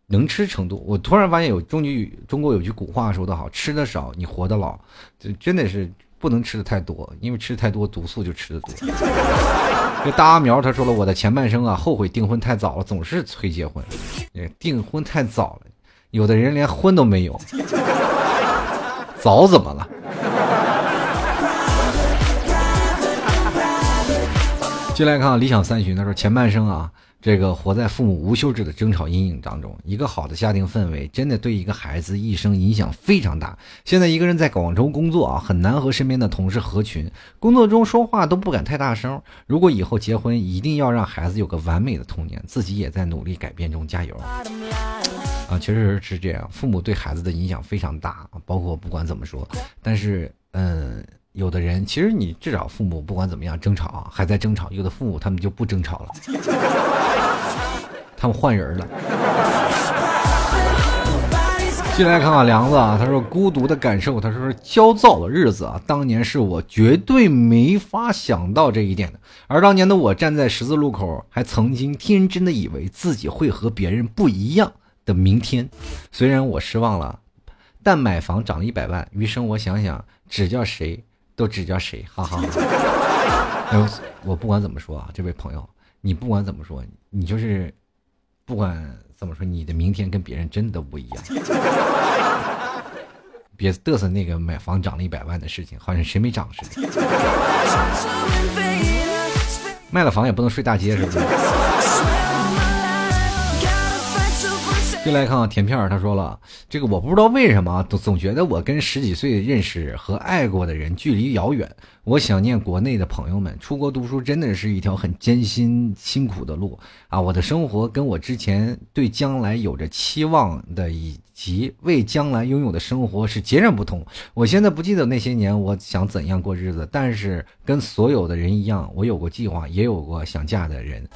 能吃程度。我突然发现有中句中国有句古话说得好：吃的少，你活得老。这真的是不能吃的太多，因为吃太多毒素就吃的多。[LAUGHS] 这大阿苗他说了：“我的前半生啊，后悔订婚太早了，总是催结婚。订婚太早了，有的人连婚都没有。早怎么了？”进来看理想三旬，他说前半生啊，这个活在父母无休止的争吵阴影当中。一个好的家庭氛围，真的对一个孩子一生影响非常大。现在一个人在广州工作啊，很难和身边的同事合群，工作中说话都不敢太大声。如果以后结婚，一定要让孩子有个完美的童年，自己也在努力改变中加油。啊，确实是这样，父母对孩子的影响非常大，包括不管怎么说，但是嗯。有的人其实你至少父母不管怎么样争吵啊，还在争吵；有的父母他们就不争吵了，他们换人了。进来看看梁子啊，他说孤独的感受，他说焦躁的日子啊，当年是我绝对没法想到这一点的。而当年的我站在十字路口，还曾经天真的以为自己会和别人不一样的明天。虽然我失望了，但买房涨了一百万，余生我想想，只叫谁。都指教谁？哈哈！我 [LAUGHS] 我不管怎么说啊，这位朋友，你不管怎么说，你就是不管怎么说，你的明天跟别人真的都不一样。[LAUGHS] 别嘚瑟那个买房涨了一百万的事情，好像谁没涨似的。卖了房也不能睡大街，是不是？[LAUGHS] 进来看看甜片儿，他说了，这个我不知道为什么，总总觉得我跟十几岁认识和爱过的人距离遥远。我想念国内的朋友们，出国读书真的是一条很艰辛辛苦的路啊！我的生活跟我之前对将来有着期望的以及为将来拥有的生活是截然不同。我现在不记得那些年我想怎样过日子，但是跟所有的人一样，我有过计划，也有过想嫁的人。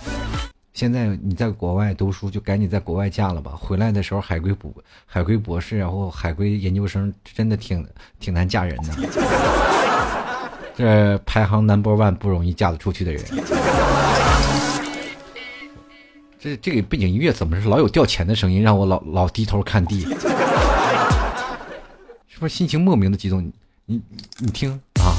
现在你在国外读书，就赶紧在国外嫁了吧。回来的时候，海归博海归博士，然后海归研究生，真的挺挺难嫁人的。[LAUGHS] 这排行 number one 不容易嫁得出去的人。这这个背景音乐怎么是老有掉钱的声音，让我老老低头看地？是不是心情莫名的激动？你你听啊，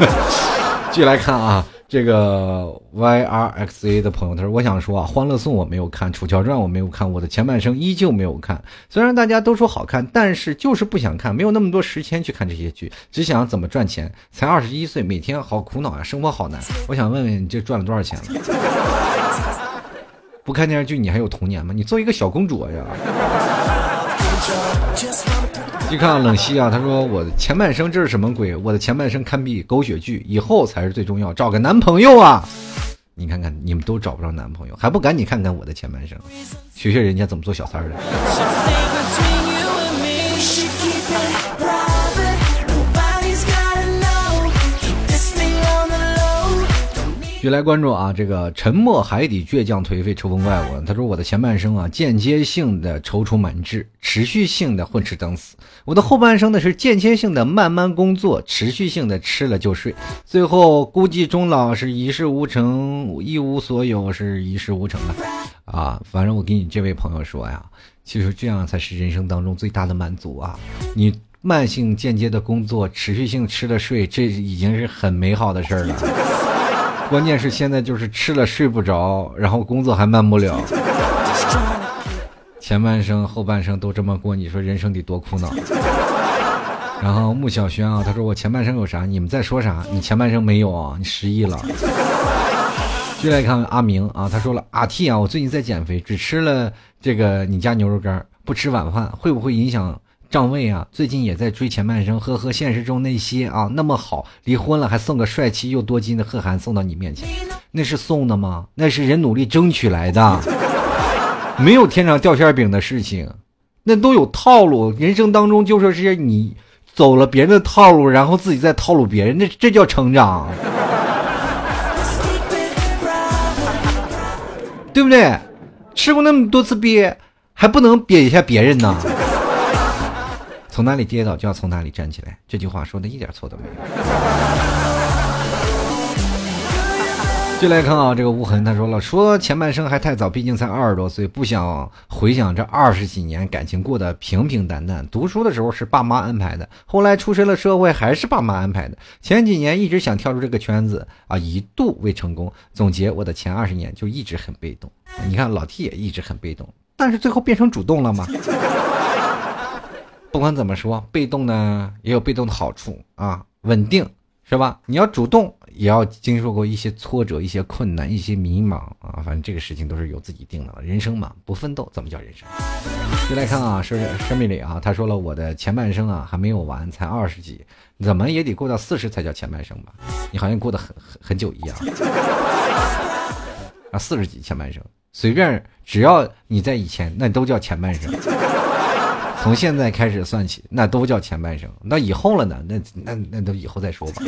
[LAUGHS] 继续来看啊。这个 Y R X A 的朋友他说：“我想说啊，《欢乐颂》我没有看，《楚乔传》我没有看，我的前半生依旧没有看。虽然大家都说好看，但是就是不想看，没有那么多时间去看这些剧，只想怎么赚钱。才二十一岁，每天好苦恼啊，生活好难。我想问问你，这赚了多少钱了？[LAUGHS] 不看电视剧，你还有童年吗？你做一个小公主呀！”一看冷西啊，他说我的前半生这是什么鬼？我的前半生堪比狗血剧，以后才是最重要，找个男朋友啊！你看看，你们都找不着男朋友，还不赶紧看看我的前半生，学学人家怎么做小三的。续来关注啊，这个沉默海底倔强颓废抽风怪物，他说我的前半生啊，间接性的踌躇满志，持续性的混吃等死；我的后半生呢，是间接性的慢慢工作，持续性的吃了就睡，最后估计终老是一事无成，一无所有是一事无成啊！啊，反正我给你这位朋友说呀，其实这样才是人生当中最大的满足啊！你慢性间接的工作，持续性吃了睡，这已经是很美好的事儿了。关键是现在就是吃了睡不着，然后工作还慢不了。前半生后半生都这么过，你说人生得多苦恼。[LAUGHS] 然后穆小轩啊，他说我前半生有啥？你们在说啥？你前半生没有啊？你失忆了。继续来看阿明啊，他说了阿 T 啊，我最近在减肥，只吃了这个你家牛肉干，不吃晚饭，会不会影响？张卫啊，最近也在追前半生，呵呵，现实中那些啊那么好，离婚了还送个帅气又多金的贺涵送到你面前，那是送的吗？那是人努力争取来的，没有天上掉馅饼的事情，那都有套路。人生当中就说是你走了别人的套路，然后自己再套路别人，那这叫成长，对不对？吃过那么多次瘪，还不能瘪一下别人呢？从哪里跌倒就要从哪里站起来。这句话说的一点错都没有。[LAUGHS] 就来看啊，这个无痕他说了，说前半生还太早，毕竟才二十多岁，不想回想这二十几年感情过得平平淡淡。读书的时候是爸妈安排的，后来出身了社会还是爸妈安排的。前几年一直想跳出这个圈子啊，一度未成功。总结我的前二十年就一直很被动。你看老 T 也一直很被动，但是最后变成主动了吗？不管怎么说，被动呢也有被动的好处啊，稳定是吧？你要主动。也要经受过一些挫折、一些困难、一些迷茫啊，反正这个事情都是由自己定的了。人生嘛，不奋斗怎么叫人生？就来看啊，是生命里啊，他说了，我的前半生啊还没有完，才二十几，怎么也得过到四十才叫前半生吧？你好像过得很很很久一样啊，四十几前半生，随便只要你在以前，那都叫前半生。从现在开始算起，那都叫前半生。那以后了呢？那那那都以后再说吧。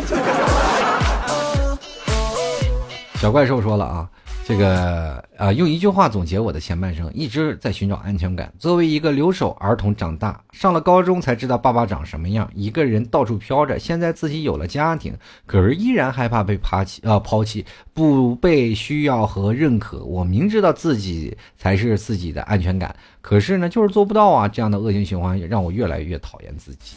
小怪兽说了啊。这个啊，用一句话总结我的前半生，一直在寻找安全感。作为一个留守儿童长大，上了高中才知道爸爸长什么样，一个人到处飘着。现在自己有了家庭，可是依然害怕被抛弃啊，抛弃不被需要和认可。我明知道自己才是自己的安全感，可是呢，就是做不到啊。这样的恶性循环让我越来越讨厌自己。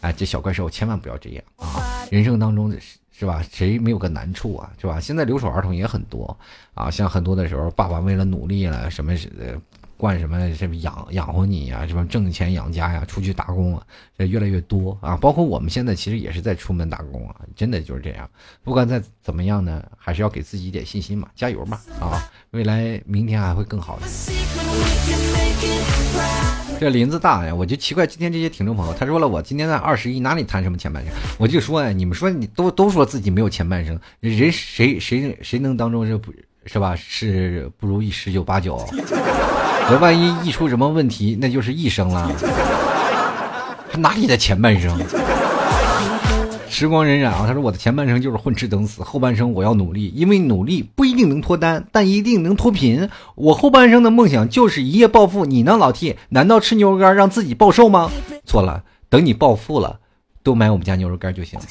哎，这小怪兽千万不要这样啊！人生当中的 [LAUGHS] 是。吧？谁没有个难处啊？是吧？现在留守儿童也很多啊，像很多的时候，爸爸为了努力了，什么呃，惯什么什么养养活你呀，什么挣钱养家呀，出去打工啊，这越来越多啊。包括我们现在其实也是在出门打工啊，真的就是这样。不管再怎么样呢，还是要给自己一点信心嘛，加油嘛啊！未来明天还会更好的。这林子大呀，我就奇怪今天这些听众朋友，他说了我今天在二十一，哪里谈什么前半生？我就说呀，你们说你都都说自己没有前半生，人谁谁谁能当中是不，是吧？是不如意十九八九，这万一一出什么问题，那就是一生了，[LAUGHS] 哪里的前半生？时光荏苒啊，他说我的前半生就是混吃等死，后半生我要努力，因为努力不一定能脱单，但一定能脱贫。我后半生的梦想就是一夜暴富。你呢，老 T？难道吃牛肉干让自己暴瘦吗？错了，等你暴富了，都买我们家牛肉干就行了。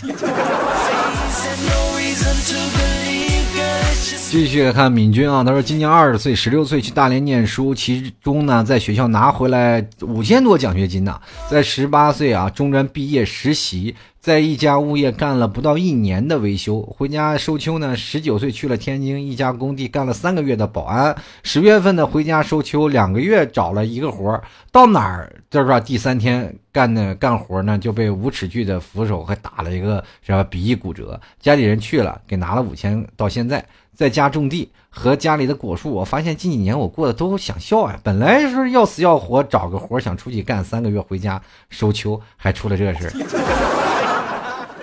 继续看敏君啊，他说今年二十岁，十六岁去大连念书，其中呢在学校拿回来五千多奖学金呢。在十八岁啊，中专毕业实习。在一家物业干了不到一年的维修，回家收秋呢。十九岁去了天津一家工地干了三个月的保安。十月份呢回家收秋，两个月找了一个活儿到哪儿就是说第三天干的干活呢就被无齿锯的扶手还打了一个是吧鼻翼骨折。家里人去了给拿了五千，到现在在家种地和家里的果树。我发现近几年我过得都想笑啊，本来是要死要活找个活想出去干三个月回家收秋，还出了这事儿。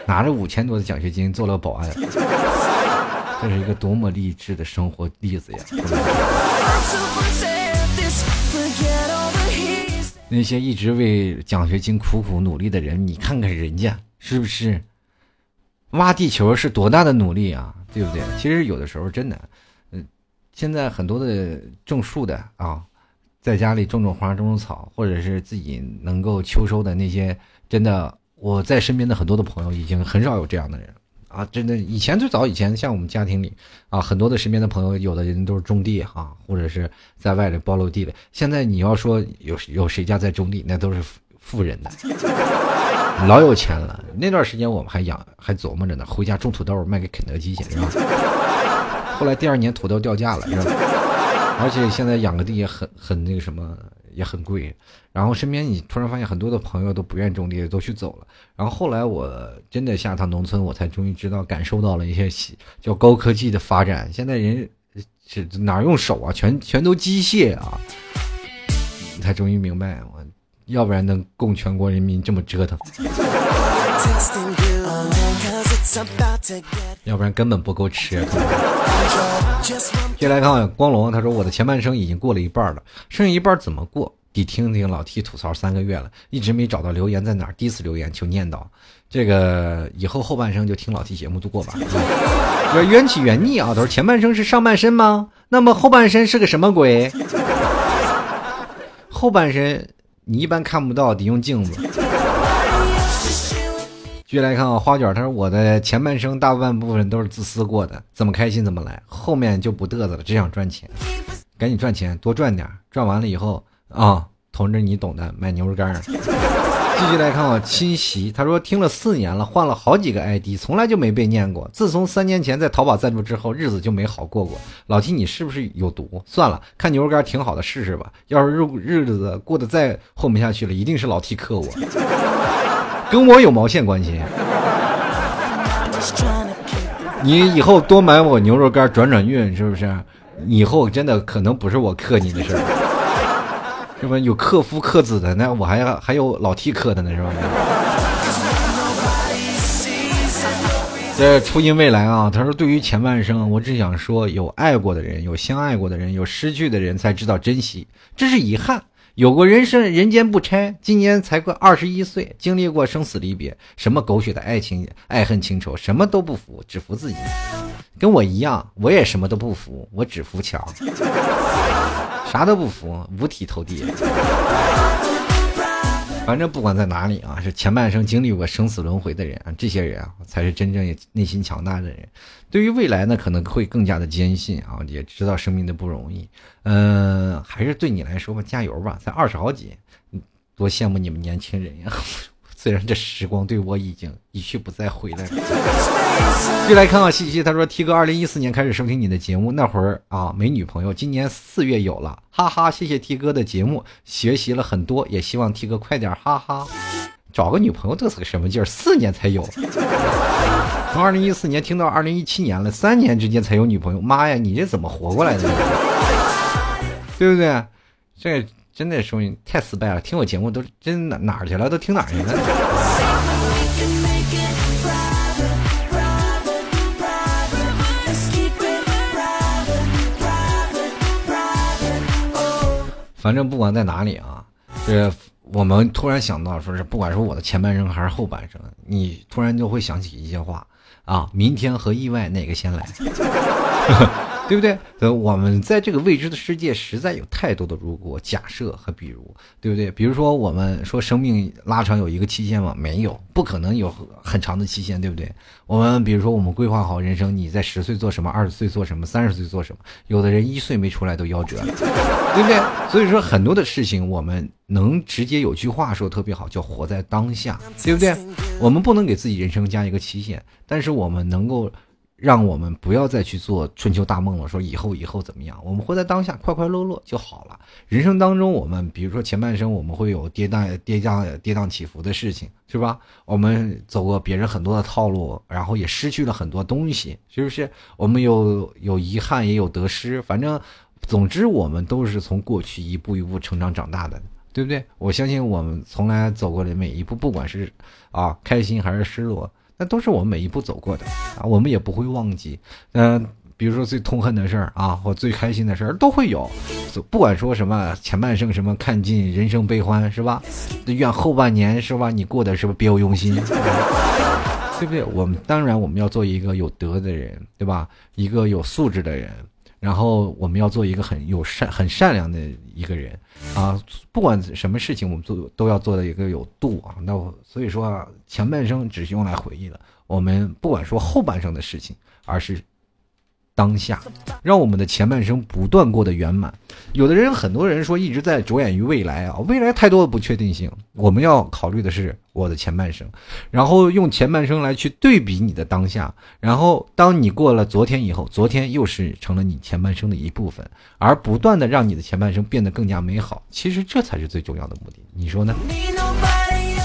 拿着五千多的奖学金做了保安，[LAUGHS] 这是一个多么励志的生活例子呀！那些一直为奖学金苦苦努力的人，你看看人家是不是？挖地球是多大的努力啊，对不对？其实有的时候真的，嗯，现在很多的种树的啊，在家里种种花、种种草，或者是自己能够秋收的那些，真的。我在身边的很多的朋友已经很少有这样的人啊！真的，以前最早以前，像我们家庭里啊，很多的身边的朋友，有的人都是种地哈，或者是在外里包楼地的。现在你要说有有谁家在种地，那都是富人的，[LAUGHS] 老有钱了。那段时间我们还养还琢磨着呢，回家种土豆卖给肯德基去是吧？后来第二年土豆掉价了是吧？而且现在养个地也很很那个什么。也很贵，然后身边你突然发现很多的朋友都不愿种地，都去走了。然后后来我真的下趟农村，我才终于知道，感受到了一些叫高科技的发展。现在人是哪用手啊，全全都机械啊，才终于明白，我要不然能供全国人民这么折腾，要不然根本不够吃。[LAUGHS] 接来看光龙，他说我的前半生已经过了一半了，剩下一半怎么过？得听听老 T 吐槽三个月了，一直没找到留言在哪儿。第一次留言求念叨，这个以后后半生就听老 T 节目度过吧。说缘起缘逆啊，他说前半生是上半身吗？那么后半身是个什么鬼？后半身你一般看不到，得用镜子。继续来看啊，花卷他说我的前半生大半部分都是自私过的，怎么开心怎么来，后面就不嘚瑟了，只想赚钱，赶紧赚钱，多赚点，赚完了以后啊，同志你懂的，买牛肉干。继续来看啊，亲媳他说听了四年了，换了好几个 ID，从来就没被念过。自从三年前在淘宝赞助之后，日子就没好过过。老提你是不是有毒？算了，看牛肉干挺好的，试试吧。要是日日子过得再混不下去了，一定是老 T 克我，跟我有毛线关系？你以后多买我牛肉干转转运，是不是？以后真的可能不是我克你的事儿。是吧？有克夫克子的，那我还还有老 T 克的呢，是吧？这初音未来啊，他说：“对于前半生，我只想说，有爱过的人，有相爱过的人，有失去的人，才知道珍惜。这是遗憾。有过人生人间不拆，今年才过二十一岁，经历过生死离别，什么狗血的爱情、爱恨情仇，什么都不服，只服自己。跟我一样，我也什么都不服，我只服强。”啥都不服，五体投地。反正不管在哪里啊，是前半生经历过生死轮回的人啊，这些人啊，才是真正内心强大的人。对于未来呢，可能会更加的坚信啊，也知道生命的不容易。嗯，还是对你来说吧，加油吧，才二十好几，多羡慕你们年轻人呀。虽然这时光对我已经一去不再回来了。就来看看信息，他说：“T 哥，二零一四年开始收听你的节目，那会儿啊没女朋友，今年四月有了，哈哈，谢谢 T 哥的节目，学习了很多，也希望 T 哥快点，哈哈，找个女朋友这是个什么劲儿？四年才有，从二零一四年听到二零一七年了，三年之间才有女朋友，妈呀，你这怎么活过来的？对不对？这。”真的说明太失败了，听我节目都真哪哪去了？都听哪去了？反正不管在哪里啊，这我们突然想到，说是不管是我的前半生还是后半生，你突然就会想起一些话啊：明天和意外哪个先来？[LAUGHS] 对不对？呃，我们在这个未知的世界，实在有太多的如果、假设和比如，对不对？比如说，我们说生命拉长有一个期限吗？没有，不可能有很长的期限，对不对？我们比如说，我们规划好人生，你在十岁做什么，二十岁做什么，三十岁做什么？有的人一岁没出来都夭折了，[LAUGHS] 对不对？所以说，很多的事情，我们能直接有句话说特别好，叫活在当下，对不对？我们不能给自己人生加一个期限，但是我们能够。让我们不要再去做春秋大梦了，说以后以后怎么样？我们活在当下，快快乐乐就好了。人生当中，我们比如说前半生，我们会有跌宕、跌宕、跌宕起伏的事情，是吧？我们走过别人很多的套路，然后也失去了很多东西，是不是？我们有有遗憾，也有得失，反正，总之，我们都是从过去一步一步成长长大的，对不对？我相信我们从来走过的每一步，不管是啊开心还是失落。那都是我们每一步走过的啊，我们也不会忘记。嗯，比如说最痛恨的事儿啊，或最开心的事儿都会有。不管说什么前半生什么看尽人生悲欢是吧？愿后半年是吧？你过得是不是别有用心？[LAUGHS] 对不对？我们当然我们要做一个有德的人，对吧？一个有素质的人。然后我们要做一个很有善、很善良的一个人啊！不管什么事情，我们做都要做的一个有度啊。那我所以说啊，前半生只是用来回忆的，我们不管说后半生的事情，而是。当下，让我们的前半生不断过得圆满。有的人，很多人说一直在着眼于未来啊，未来太多的不确定性。我们要考虑的是我的前半生，然后用前半生来去对比你的当下。然后，当你过了昨天以后，昨天又是成了你前半生的一部分，而不断的让你的前半生变得更加美好。其实这才是最重要的目的，你说呢？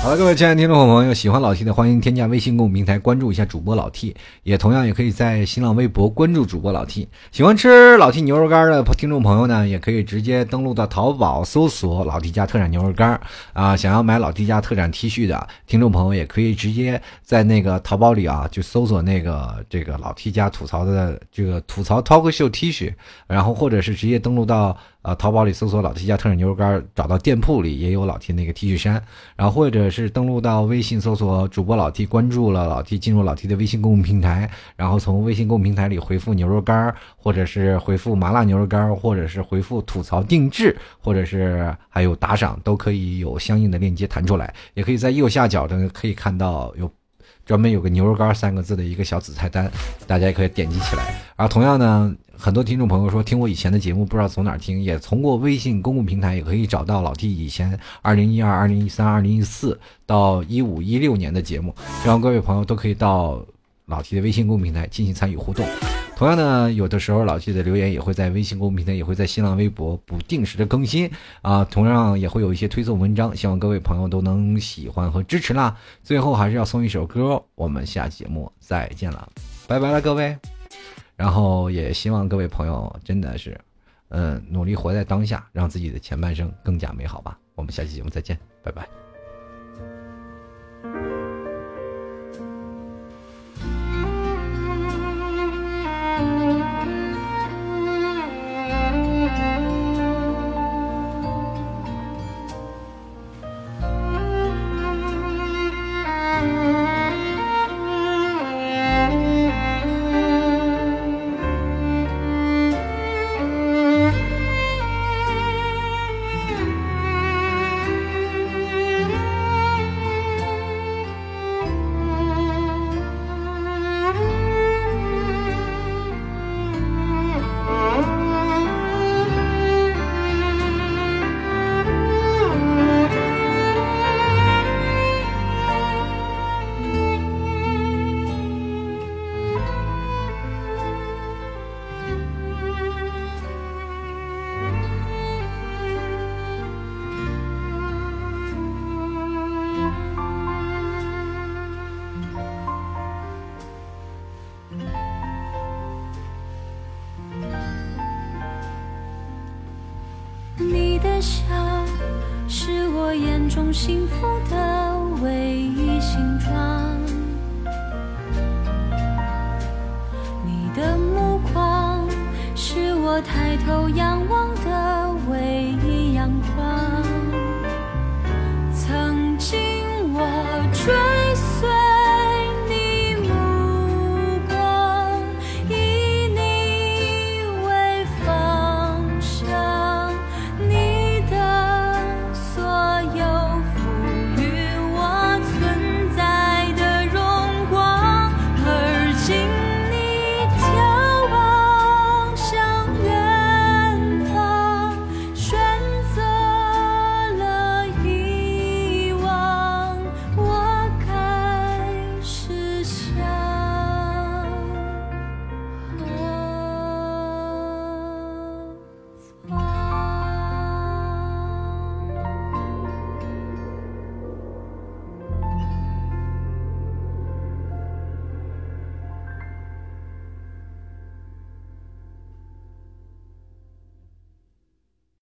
好了，各位亲爱的听众朋友，喜欢老 T 的，欢迎添加微信公众平台关注一下主播老 T，也同样也可以在新浪微博关注主播老 T。喜欢吃老 T 牛肉干的听众朋友呢，也可以直接登录到淘宝搜索老 T 家特产牛肉干啊。想要买老 T 家特产 T 恤的听众朋友，也可以直接在那个淘宝里啊，就搜索那个这个老 T 家吐槽的这个吐槽 talk 秀 T 恤，然后或者是直接登录到。呃，淘宝里搜索老 T 家特产牛肉干，找到店铺里也有老 T 那个 T 恤衫，然后或者是登录到微信搜索主播老 T，关注了老 T，进入老 T 的微信公众平台，然后从微信公众平台里回复牛肉干，或者是回复麻辣牛肉干，或者是回复吐槽定制，或者是还有打赏，都可以有相应的链接弹出来，也可以在右下角的可以看到有。专门有个牛肉干三个字的一个小紫菜单，大家也可以点击起来。然后同样呢，很多听众朋友说听我以前的节目不知道从哪儿听，也从过微信公共平台也可以找到老 T 以前二零一二、二零一三、二零一四到一五一六年的节目，希望各位朋友都可以到老 T 的微信公众平台进行参与互动。同样呢，有的时候老 T 的留言也会在微信公众平台，也会在新浪微博不定时的更新啊。同样也会有一些推送文章，希望各位朋友都能喜欢和支持啦。最后还是要送一首歌，我们下期节目再见了，拜拜了各位。然后也希望各位朋友真的是，嗯，努力活在当下，让自己的前半生更加美好吧。我们下期节目再见，拜拜。